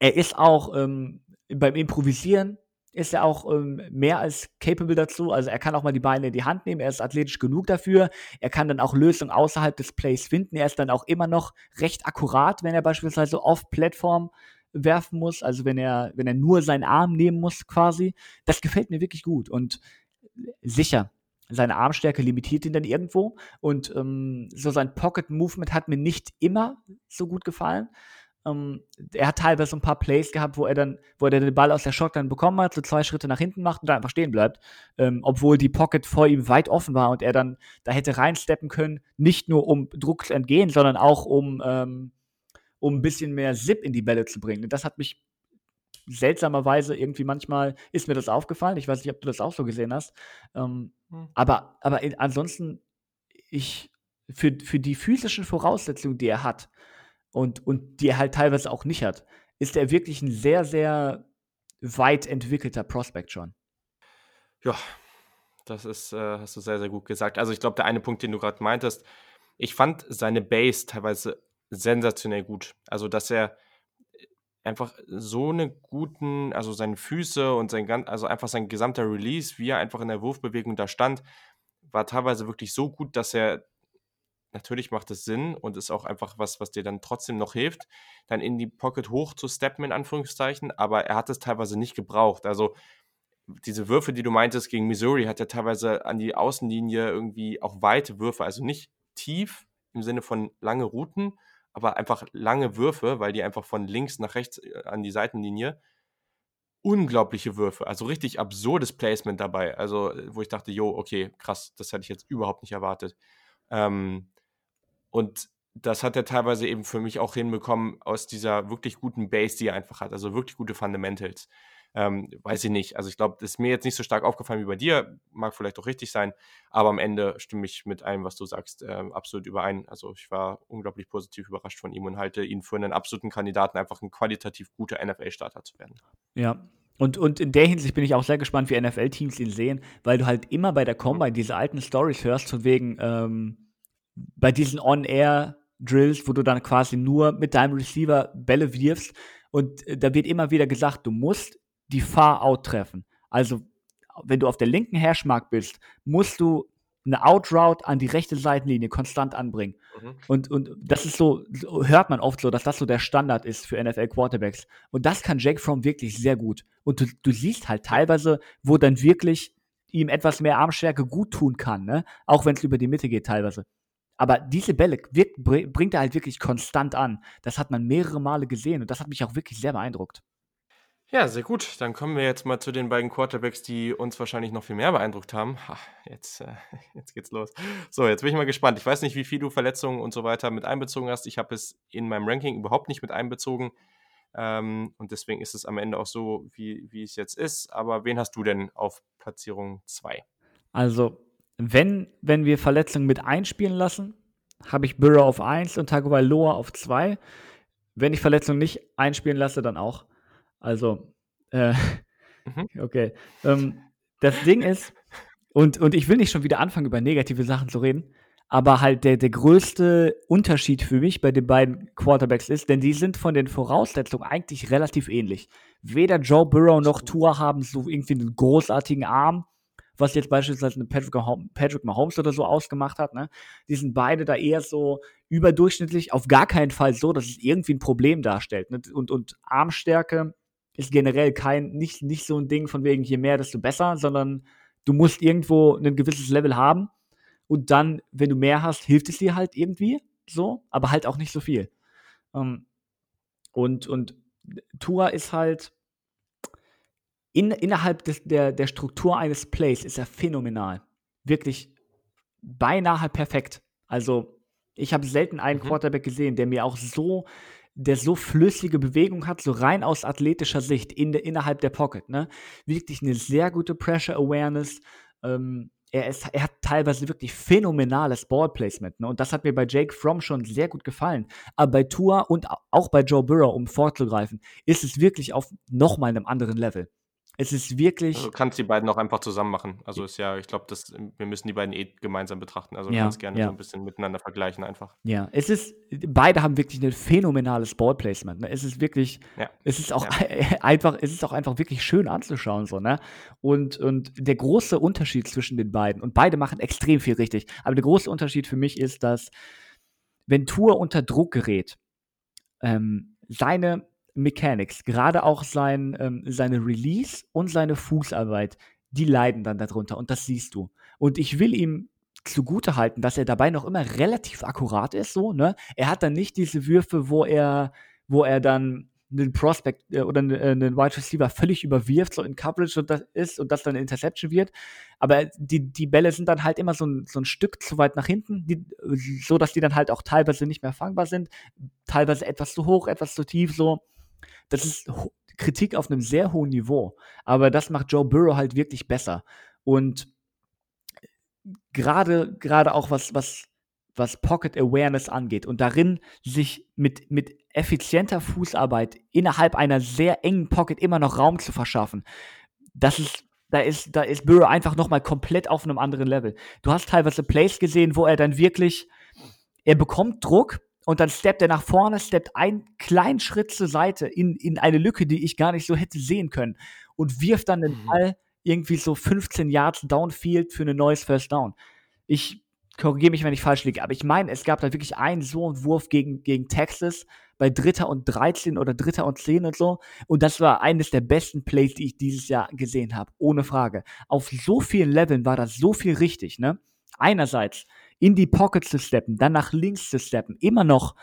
er ist auch ähm, beim Improvisieren ist er auch ähm, mehr als capable dazu. Also er kann auch mal die Beine in die Hand nehmen. Er ist athletisch genug dafür. Er kann dann auch Lösungen außerhalb des Plays finden. Er ist dann auch immer noch recht akkurat, wenn er beispielsweise off-Plattform werfen muss. Also wenn er, wenn er nur seinen Arm nehmen muss, quasi. Das gefällt mir wirklich gut. Und sicher, seine Armstärke limitiert ihn dann irgendwo. Und ähm, so sein Pocket-Movement hat mir nicht immer so gut gefallen. Ähm, er hat teilweise ein paar Plays gehabt, wo er dann, wo er den Ball aus der Shotgun bekommen hat, so zwei Schritte nach hinten macht und dann einfach stehen bleibt. Ähm, obwohl die Pocket vor ihm weit offen war und er dann da hätte reinsteppen können, nicht nur um Druck zu entgehen, sondern auch um, ähm, um ein bisschen mehr Zip in die Bälle zu bringen. Und das hat mich seltsamerweise irgendwie manchmal ist mir das aufgefallen. Ich weiß nicht, ob du das auch so gesehen hast. Ähm, hm. Aber, aber in, ansonsten, ich, für, für die physischen Voraussetzungen, die er hat und, und die er halt teilweise auch nicht hat, ist er wirklich ein sehr, sehr weit entwickelter Prospect schon. Ja, das ist, äh, hast du sehr, sehr gut gesagt. Also ich glaube, der eine Punkt, den du gerade meintest, ich fand seine Base teilweise sensationell gut. Also, dass er einfach so eine guten also seine Füße und sein ganz also einfach sein gesamter Release, wie er einfach in der Wurfbewegung da stand, war teilweise wirklich so gut, dass er natürlich macht es Sinn und ist auch einfach was, was dir dann trotzdem noch hilft, dann in die Pocket hoch zu steppen, in Anführungszeichen, aber er hat es teilweise nicht gebraucht. Also diese Würfe, die du meintest gegen Missouri, hat er teilweise an die Außenlinie irgendwie auch weite Würfe, also nicht tief im Sinne von lange Routen, aber einfach lange Würfe, weil die einfach von links nach rechts äh, an die Seitenlinie unglaubliche Würfe, also richtig absurdes Placement dabei. Also, äh, wo ich dachte, jo, okay, krass, das hätte ich jetzt überhaupt nicht erwartet. Ähm, und das hat er teilweise eben für mich auch hinbekommen aus dieser wirklich guten Base, die er einfach hat, also wirklich gute Fundamentals. Ähm, weiß ich nicht. Also ich glaube, das ist mir jetzt nicht so stark aufgefallen wie bei dir, mag vielleicht auch richtig sein, aber am Ende stimme ich mit allem, was du sagst, äh, absolut überein. Also ich war unglaublich positiv überrascht von ihm und halte ihn für einen absoluten Kandidaten, einfach ein qualitativ guter NFL-Starter zu werden. Ja, und, und in der Hinsicht bin ich auch sehr gespannt, wie NFL-Teams ihn sehen, weil du halt immer bei der Combine diese alten Stories hörst, von wegen ähm, bei diesen On-Air-Drills, wo du dann quasi nur mit deinem Receiver Bälle wirfst. Und äh, da wird immer wieder gesagt, du musst die Far-Out treffen. Also, wenn du auf der linken Hashmark bist, musst du eine Out-Route an die rechte Seitenlinie konstant anbringen. Mhm. Und, und das ist so, hört man oft so, dass das so der Standard ist für NFL-Quarterbacks. Und das kann Jake Fromm wirklich sehr gut. Und du, du siehst halt teilweise, wo dann wirklich ihm etwas mehr Armstärke gut tun kann, ne? Auch wenn es über die Mitte geht teilweise. Aber diese Bälle wirkt, bringt er halt wirklich konstant an. Das hat man mehrere Male gesehen und das hat mich auch wirklich sehr beeindruckt. Ja, sehr gut. Dann kommen wir jetzt mal zu den beiden Quarterbacks, die uns wahrscheinlich noch viel mehr beeindruckt haben. Ha, jetzt, äh, jetzt geht's los. So, jetzt bin ich mal gespannt. Ich weiß nicht, wie viel du Verletzungen und so weiter mit einbezogen hast. Ich habe es in meinem Ranking überhaupt nicht mit einbezogen. Ähm, und deswegen ist es am Ende auch so, wie, wie es jetzt ist. Aber wen hast du denn auf Platzierung 2? Also, wenn, wenn wir Verletzungen mit einspielen lassen, habe ich Burrow auf 1 und Tagovailoa auf 2. Wenn ich Verletzungen nicht einspielen lasse, dann auch. Also, äh, mhm. okay. Ähm, das Ding ist, und, und ich will nicht schon wieder anfangen, über negative Sachen zu reden, aber halt der, der größte Unterschied für mich bei den beiden Quarterbacks ist, denn die sind von den Voraussetzungen eigentlich relativ ähnlich. Weder Joe Burrow noch Tua haben so irgendwie einen großartigen Arm, was jetzt beispielsweise Patrick, Patrick Mahomes oder so ausgemacht hat. Ne? Die sind beide da eher so überdurchschnittlich, auf gar keinen Fall so, dass es irgendwie ein Problem darstellt. Ne? Und, und Armstärke ist generell kein, nicht, nicht so ein Ding von wegen, je mehr, desto besser, sondern du musst irgendwo ein gewisses Level haben. Und dann, wenn du mehr hast, hilft es dir halt irgendwie so, aber halt auch nicht so viel. Ähm, und, und Tua ist halt in, innerhalb des, der, der Struktur eines Plays ist er phänomenal. Wirklich beinahe perfekt. Also, ich habe selten einen mhm. Quarterback gesehen, der mir auch so, der so flüssige Bewegung hat, so rein aus athletischer Sicht in innerhalb der Pocket. Ne? Wirklich eine sehr gute Pressure Awareness. Ähm, er, ist, er hat teilweise wirklich phänomenales Ballplacement. Ne? Und das hat mir bei Jake Fromm schon sehr gut gefallen. Aber bei Tua und auch bei Joe Burrow, um vorzugreifen, ist es wirklich auf nochmal einem anderen Level. Es ist wirklich. Also kannst die beiden auch einfach zusammen machen. Also ist ja, ich glaube, wir müssen die beiden eh gemeinsam betrachten. Also ja, kannst gerne ja. so ein bisschen miteinander vergleichen einfach. Ja, es ist, beide haben wirklich ein phänomenales Ballplacement. Ne? Es ist wirklich, ja. es ist auch einfach, es ist auch einfach wirklich schön anzuschauen, so, ne? Und, und der große Unterschied zwischen den beiden, und beide machen extrem viel richtig, aber der große Unterschied für mich ist, dass wenn Tour unter Druck gerät, ähm, seine Mechanics, gerade auch sein, ähm, seine Release und seine Fußarbeit, die leiden dann darunter und das siehst du. Und ich will ihm zugute halten, dass er dabei noch immer relativ akkurat ist, so, ne? Er hat dann nicht diese Würfe, wo er, wo er dann einen Prospect äh, oder einen, äh, einen Wide Receiver völlig überwirft, so in Coverage und das ist und das dann Interception wird. Aber die, die Bälle sind dann halt immer so ein, so ein Stück zu weit nach hinten, die, so dass die dann halt auch teilweise nicht mehr fangbar sind, teilweise etwas zu hoch, etwas zu tief, so das ist Kritik auf einem sehr hohen Niveau. Aber das macht Joe Burrow halt wirklich besser. Und gerade, gerade auch was, was, was Pocket Awareness angeht und darin sich mit, mit effizienter Fußarbeit innerhalb einer sehr engen Pocket immer noch Raum zu verschaffen, das ist da ist, da ist Burrow einfach nochmal komplett auf einem anderen Level. Du hast teilweise Plays gesehen, wo er dann wirklich, er bekommt Druck und dann steppt er nach vorne, steppt einen kleinen Schritt zur Seite in, in eine Lücke, die ich gar nicht so hätte sehen können und wirft dann den mhm. Ball irgendwie so 15 Yards downfield für ein neues First Down. Ich korrigiere mich, wenn ich falsch liege, aber ich meine, es gab da wirklich einen so einen Wurf gegen, gegen Texas bei Dritter und 13 oder Dritter und 10 und so. Und das war eines der besten Plays, die ich dieses Jahr gesehen habe, ohne Frage. Auf so vielen Leveln war das so viel richtig, ne? Einerseits in die Pocket zu steppen, dann nach links zu steppen, immer noch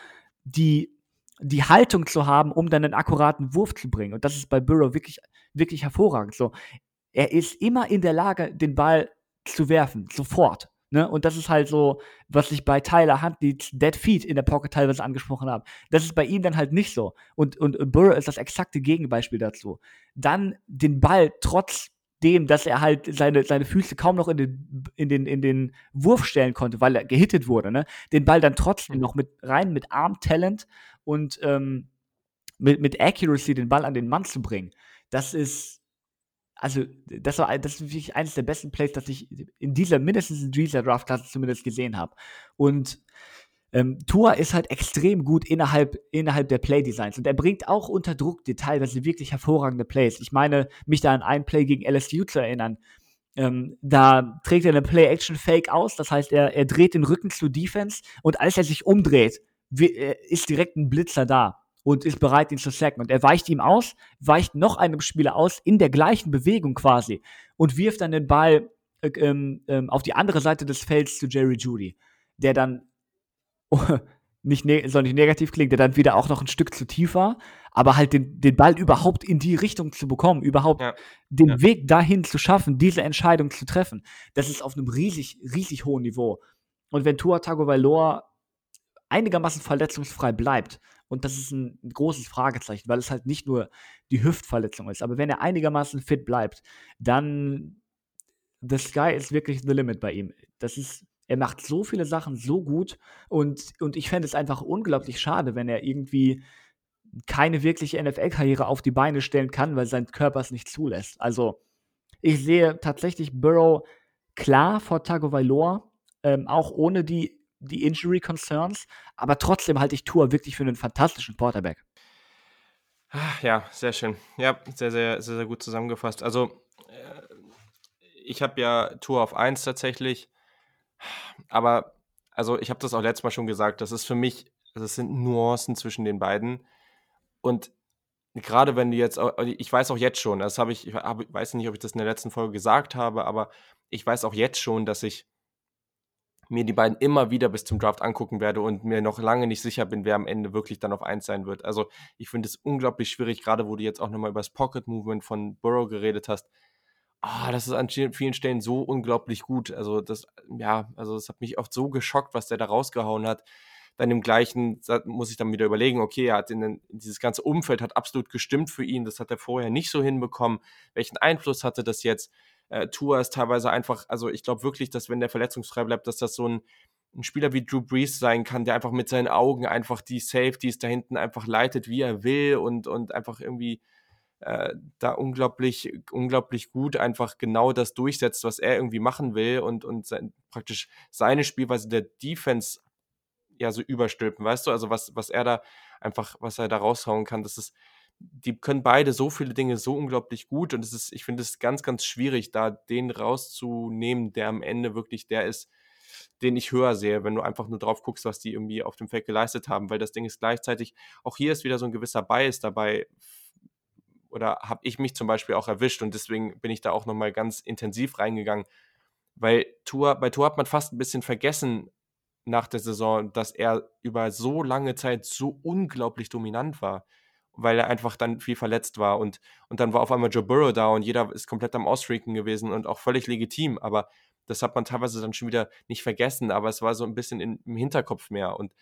die, die Haltung zu haben, um dann einen akkuraten Wurf zu bringen. Und das ist bei Burrow wirklich, wirklich hervorragend. So, er ist immer in der Lage, den Ball zu werfen, sofort. Ne? Und das ist halt so, was ich bei Tyler Hunt, die Dead Feet in der Pocket teilweise angesprochen habe. Das ist bei ihm dann halt nicht so. Und, und Burrow ist das exakte Gegenbeispiel dazu. Dann den Ball trotz dem, dass er halt seine, seine Füße kaum noch in den, in, den, in den Wurf stellen konnte, weil er gehittet wurde, ne? Den Ball dann trotzdem mhm. noch mit rein mit Arm-Talent und ähm, mit, mit Accuracy den Ball an den Mann zu bringen. Das ist, also, das war das ist wirklich eines der besten Plays, das ich in dieser, mindestens in dieser Draft-Klasse zumindest gesehen habe. Und ähm, Tua ist halt extrem gut innerhalb, innerhalb der Play-Designs und er bringt auch unter Druck teilweise wirklich hervorragende Plays. Ich meine, mich da an einen Play gegen LSU zu erinnern. Ähm, da trägt er eine Play-Action-Fake aus, das heißt, er, er dreht den Rücken zu Defense und als er sich umdreht, äh, ist direkt ein Blitzer da und ist bereit, ihn zu sacken. Und er weicht ihm aus, weicht noch einem Spieler aus, in der gleichen Bewegung quasi, und wirft dann den Ball äh, ähm, ähm, auf die andere Seite des Felds zu Jerry Judy, der dann nicht soll nicht negativ klingen, der dann wieder auch noch ein Stück zu tief war, aber halt den, den Ball überhaupt in die Richtung zu bekommen, überhaupt ja. den ja. Weg dahin zu schaffen, diese Entscheidung zu treffen, das ist auf einem riesig, riesig hohen Niveau. Und wenn Tua Tagovailoa einigermaßen verletzungsfrei bleibt, und das ist ein, ein großes Fragezeichen, weil es halt nicht nur die Hüftverletzung ist, aber wenn er einigermaßen fit bleibt, dann the sky is wirklich the limit bei ihm. Das ist er macht so viele Sachen so gut und, und ich fände es einfach unglaublich schade, wenn er irgendwie keine wirkliche NFL-Karriere auf die Beine stellen kann, weil sein Körper es nicht zulässt. Also, ich sehe tatsächlich Burrow klar vor Tagovailoa, ähm, auch ohne die, die Injury Concerns, aber trotzdem halte ich Tour wirklich für einen fantastischen Quarterback. Ah, ja, sehr schön. Ja, sehr, sehr, sehr, sehr gut zusammengefasst. Also, äh, ich habe ja Tour auf 1 tatsächlich. Aber, also ich habe das auch letztes Mal schon gesagt, das ist für mich, das sind Nuancen zwischen den beiden. Und gerade wenn du jetzt, ich weiß auch jetzt schon, das habe ich, ich weiß nicht, ob ich das in der letzten Folge gesagt habe, aber ich weiß auch jetzt schon, dass ich mir die beiden immer wieder bis zum Draft angucken werde und mir noch lange nicht sicher bin, wer am Ende wirklich dann auf eins sein wird. Also ich finde es unglaublich schwierig, gerade wo du jetzt auch nochmal über das Pocket Movement von Burrow geredet hast ah, das ist an vielen Stellen so unglaublich gut. Also das, ja, also das hat mich oft so geschockt, was der da rausgehauen hat. Dann im gleichen muss ich dann wieder überlegen, okay, er hat in dieses ganze Umfeld hat absolut gestimmt für ihn. Das hat er vorher nicht so hinbekommen. Welchen Einfluss hatte das jetzt? Äh, Tour ist teilweise einfach, also ich glaube wirklich, dass wenn der verletzungsfrei bleibt, dass das so ein, ein Spieler wie Drew Brees sein kann, der einfach mit seinen Augen einfach die Safeties da hinten einfach leitet, wie er will und, und einfach irgendwie äh, da unglaublich, unglaublich gut einfach genau das durchsetzt, was er irgendwie machen will und, und sein, praktisch seine Spielweise der Defense ja so überstülpen, weißt du? Also was, was er da einfach, was er da raushauen kann, das ist, die können beide so viele Dinge so unglaublich gut und es ist, ich finde es ganz, ganz schwierig, da den rauszunehmen, der am Ende wirklich der ist, den ich höher sehe, wenn du einfach nur drauf guckst, was die irgendwie auf dem Feld geleistet haben, weil das Ding ist gleichzeitig, auch hier ist wieder so ein gewisser Bias dabei, oder habe ich mich zum Beispiel auch erwischt und deswegen bin ich da auch nochmal ganz intensiv reingegangen, weil Tour, bei Tour hat man fast ein bisschen vergessen nach der Saison, dass er über so lange Zeit so unglaublich dominant war, weil er einfach dann viel verletzt war und, und dann war auf einmal Joe Burrow da und jeder ist komplett am Ausfreaken gewesen und auch völlig legitim, aber das hat man teilweise dann schon wieder nicht vergessen, aber es war so ein bisschen in, im Hinterkopf mehr und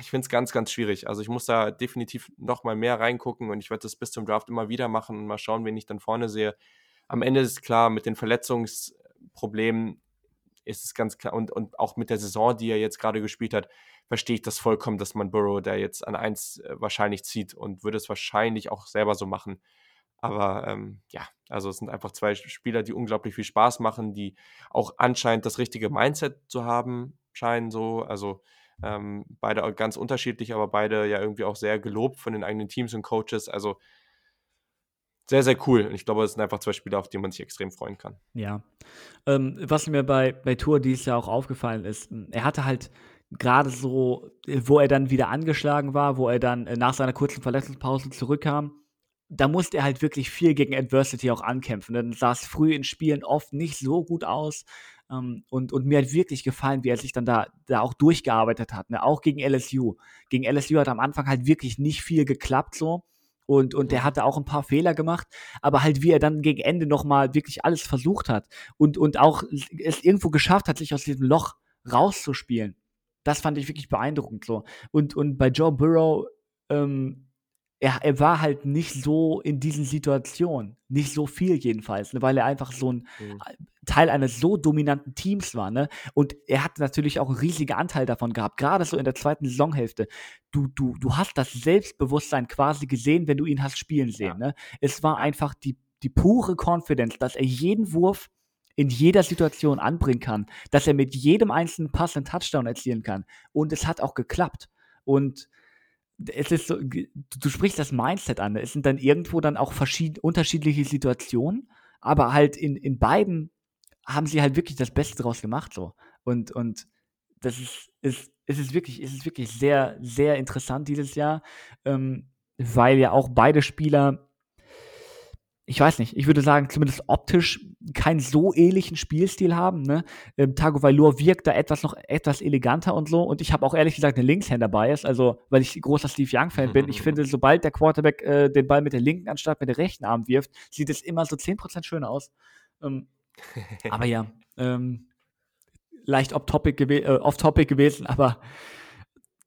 ich finde es ganz, ganz schwierig. Also ich muss da definitiv noch mal mehr reingucken und ich werde das bis zum Draft immer wieder machen und mal schauen, wen ich dann vorne sehe. Am Ende ist klar, mit den Verletzungsproblemen ist es ganz klar und, und auch mit der Saison, die er jetzt gerade gespielt hat, verstehe ich das vollkommen, dass man Burrow da jetzt an eins äh, wahrscheinlich zieht und würde es wahrscheinlich auch selber so machen. Aber ähm, ja, also es sind einfach zwei Spieler, die unglaublich viel Spaß machen, die auch anscheinend das richtige Mindset zu haben scheinen so. Also ähm, beide ganz unterschiedlich, aber beide ja irgendwie auch sehr gelobt von den eigenen Teams und Coaches. Also sehr, sehr cool. Und ich glaube, es sind einfach zwei Spieler, auf die man sich extrem freuen kann. Ja. Ähm, was mir bei, bei Tour dieses Jahr auch aufgefallen ist, er hatte halt gerade so, wo er dann wieder angeschlagen war, wo er dann äh, nach seiner kurzen Verletzungspause zurückkam, da musste er halt wirklich viel gegen Adversity auch ankämpfen. Dann sah es früh in Spielen oft nicht so gut aus. Ähm, und, und mir hat wirklich gefallen, wie er sich dann da, da auch durchgearbeitet hat. Ne? Auch gegen LSU. Gegen LSU hat am Anfang halt wirklich nicht viel geklappt so. Und, und der hatte auch ein paar Fehler gemacht, aber halt wie er dann gegen Ende nochmal wirklich alles versucht hat und, und auch es irgendwo geschafft hat, sich aus diesem Loch rauszuspielen. Das fand ich wirklich beeindruckend so. Und, und bei Joe Burrow, ähm, er, er war halt nicht so in diesen Situationen, nicht so viel jedenfalls, ne, weil er einfach so ein mhm. Teil eines so dominanten Teams war. Ne? Und er hat natürlich auch einen riesigen Anteil davon gehabt, gerade so in der zweiten Saisonhälfte. Du, du, du hast das Selbstbewusstsein quasi gesehen, wenn du ihn hast spielen sehen. Ja. Ne? Es war einfach die, die pure Confidence, dass er jeden Wurf in jeder Situation anbringen kann, dass er mit jedem einzelnen Pass einen Touchdown erzielen kann. Und es hat auch geklappt. Und es ist so, du sprichst das Mindset an. Es sind dann irgendwo dann auch verschieden, unterschiedliche Situationen, aber halt in, in beiden haben sie halt wirklich das Beste draus gemacht, so. Und, und das ist, ist, es ist wirklich, es ist wirklich sehr, sehr interessant dieses Jahr, ähm, weil ja auch beide Spieler, ich weiß nicht, ich würde sagen, zumindest optisch keinen so ähnlichen Spielstil haben. Ne? Ähm, Tagovailoa wirkt da etwas noch etwas eleganter und so. Und ich habe auch ehrlich gesagt eine Linkshänder Bias, also weil ich großer Steve Young Fan bin. Ich finde, sobald der Quarterback äh, den Ball mit der linken anstatt mit der rechten Arm wirft, sieht es immer so 10% schöner aus. Ähm, aber ja, ähm, leicht off-topic gew äh, off gewesen, aber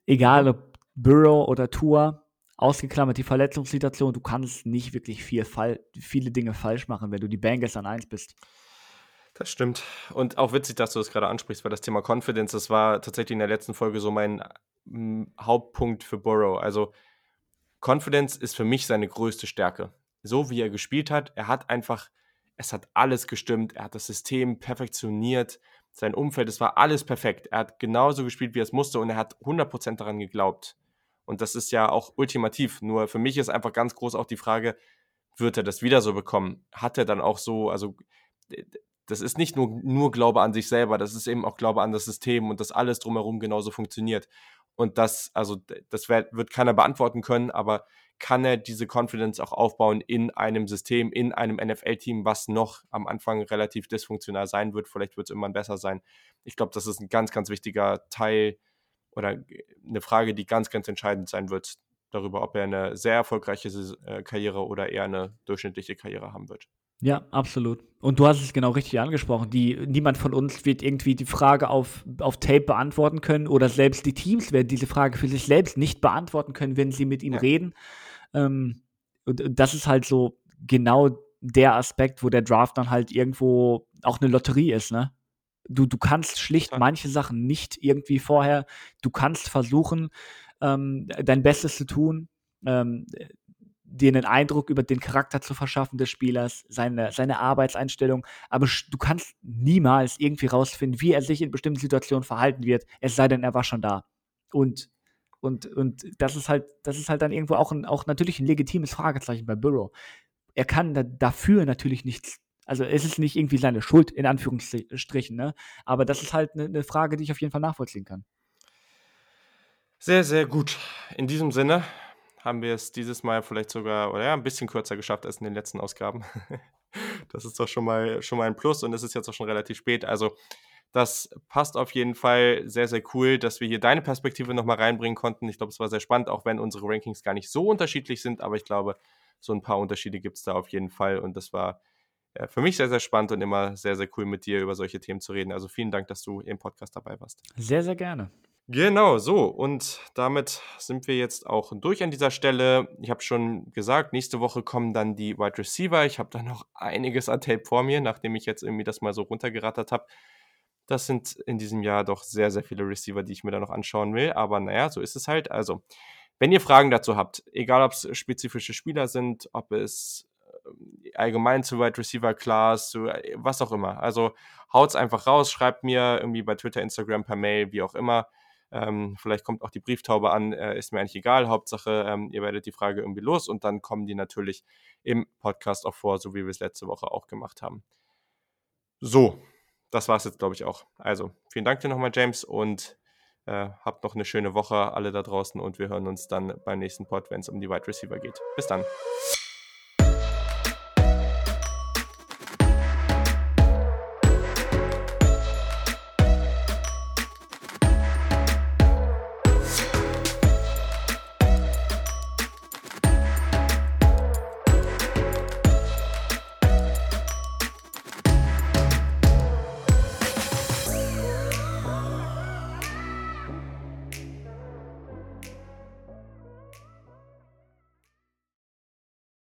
egal ob Burrow oder Tour, ausgeklammert die Verletzungssituation, du kannst nicht wirklich viel viele Dinge falsch machen, wenn du die Bengals an 1 bist. Das stimmt. Und auch witzig, dass du das gerade ansprichst, weil das Thema Confidence, das war tatsächlich in der letzten Folge so mein m, Hauptpunkt für Burrow. Also Confidence ist für mich seine größte Stärke. So wie er gespielt hat, er hat einfach, es hat alles gestimmt, er hat das System perfektioniert, sein Umfeld, es war alles perfekt. Er hat genauso gespielt, wie er es musste und er hat 100% daran geglaubt. Und das ist ja auch ultimativ. Nur für mich ist einfach ganz groß auch die Frage, wird er das wieder so bekommen? Hat er dann auch so, also das ist nicht nur, nur Glaube an sich selber, das ist eben auch Glaube an das System und dass alles drumherum genauso funktioniert. Und das, also das wird, wird keiner beantworten können, aber kann er diese Confidence auch aufbauen in einem System, in einem NFL-Team, was noch am Anfang relativ dysfunktional sein wird. Vielleicht wird es irgendwann besser sein. Ich glaube, das ist ein ganz, ganz wichtiger Teil oder eine Frage, die ganz, ganz entscheidend sein wird darüber, ob er eine sehr erfolgreiche äh, Karriere oder eher eine durchschnittliche Karriere haben wird. Ja, absolut. Und du hast es genau richtig angesprochen. Die, niemand von uns wird irgendwie die Frage auf, auf Tape beantworten können oder selbst die Teams werden diese Frage für sich selbst nicht beantworten können, wenn sie mit ihm ja. reden. Ähm, und das ist halt so genau der Aspekt, wo der Draft dann halt irgendwo auch eine Lotterie ist, ne? Du, du kannst schlicht ja. manche Sachen nicht irgendwie vorher. Du kannst versuchen, ähm, dein Bestes zu tun, ähm, dir einen Eindruck über den Charakter zu verschaffen des Spielers, seine, seine Arbeitseinstellung, aber du kannst niemals irgendwie rausfinden, wie er sich in bestimmten Situationen verhalten wird, es sei denn, er war schon da. Und, und, und das ist halt, das ist halt dann irgendwo auch, ein, auch natürlich ein legitimes Fragezeichen bei Burrow. Er kann da, dafür natürlich nichts also es ist nicht irgendwie seine Schuld, in Anführungsstrichen, ne? Aber das ist halt eine ne Frage, die ich auf jeden Fall nachvollziehen kann. Sehr, sehr gut. In diesem Sinne haben wir es dieses Mal vielleicht sogar oder ja, ein bisschen kürzer geschafft als in den letzten Ausgaben. das ist doch schon mal, schon mal ein Plus und es ist jetzt auch schon relativ spät. Also das passt auf jeden Fall sehr, sehr cool, dass wir hier deine Perspektive nochmal reinbringen konnten. Ich glaube, es war sehr spannend, auch wenn unsere Rankings gar nicht so unterschiedlich sind, aber ich glaube, so ein paar Unterschiede gibt es da auf jeden Fall und das war für mich sehr, sehr spannend und immer sehr, sehr cool mit dir über solche Themen zu reden. Also vielen Dank, dass du im Podcast dabei warst. Sehr, sehr gerne. Genau, so. Und damit sind wir jetzt auch durch an dieser Stelle. Ich habe schon gesagt, nächste Woche kommen dann die Wide Receiver. Ich habe da noch einiges an Tape vor mir, nachdem ich jetzt irgendwie das mal so runtergerattert habe. Das sind in diesem Jahr doch sehr, sehr viele Receiver, die ich mir da noch anschauen will. Aber naja, so ist es halt. Also, wenn ihr Fragen dazu habt, egal ob es spezifische Spieler sind, ob es allgemein zu Wide Receiver Class, zu äh, was auch immer. Also haut's einfach raus, schreibt mir irgendwie bei Twitter, Instagram, per Mail, wie auch immer. Ähm, vielleicht kommt auch die Brieftaube an, äh, ist mir eigentlich egal. Hauptsache, ähm, ihr werdet die Frage irgendwie los und dann kommen die natürlich im Podcast auch vor, so wie wir es letzte Woche auch gemacht haben. So, das war es jetzt, glaube ich, auch. Also, vielen Dank dir nochmal, James, und äh, habt noch eine schöne Woche, alle da draußen, und wir hören uns dann beim nächsten Pod, wenn es um die Wide Receiver geht. Bis dann.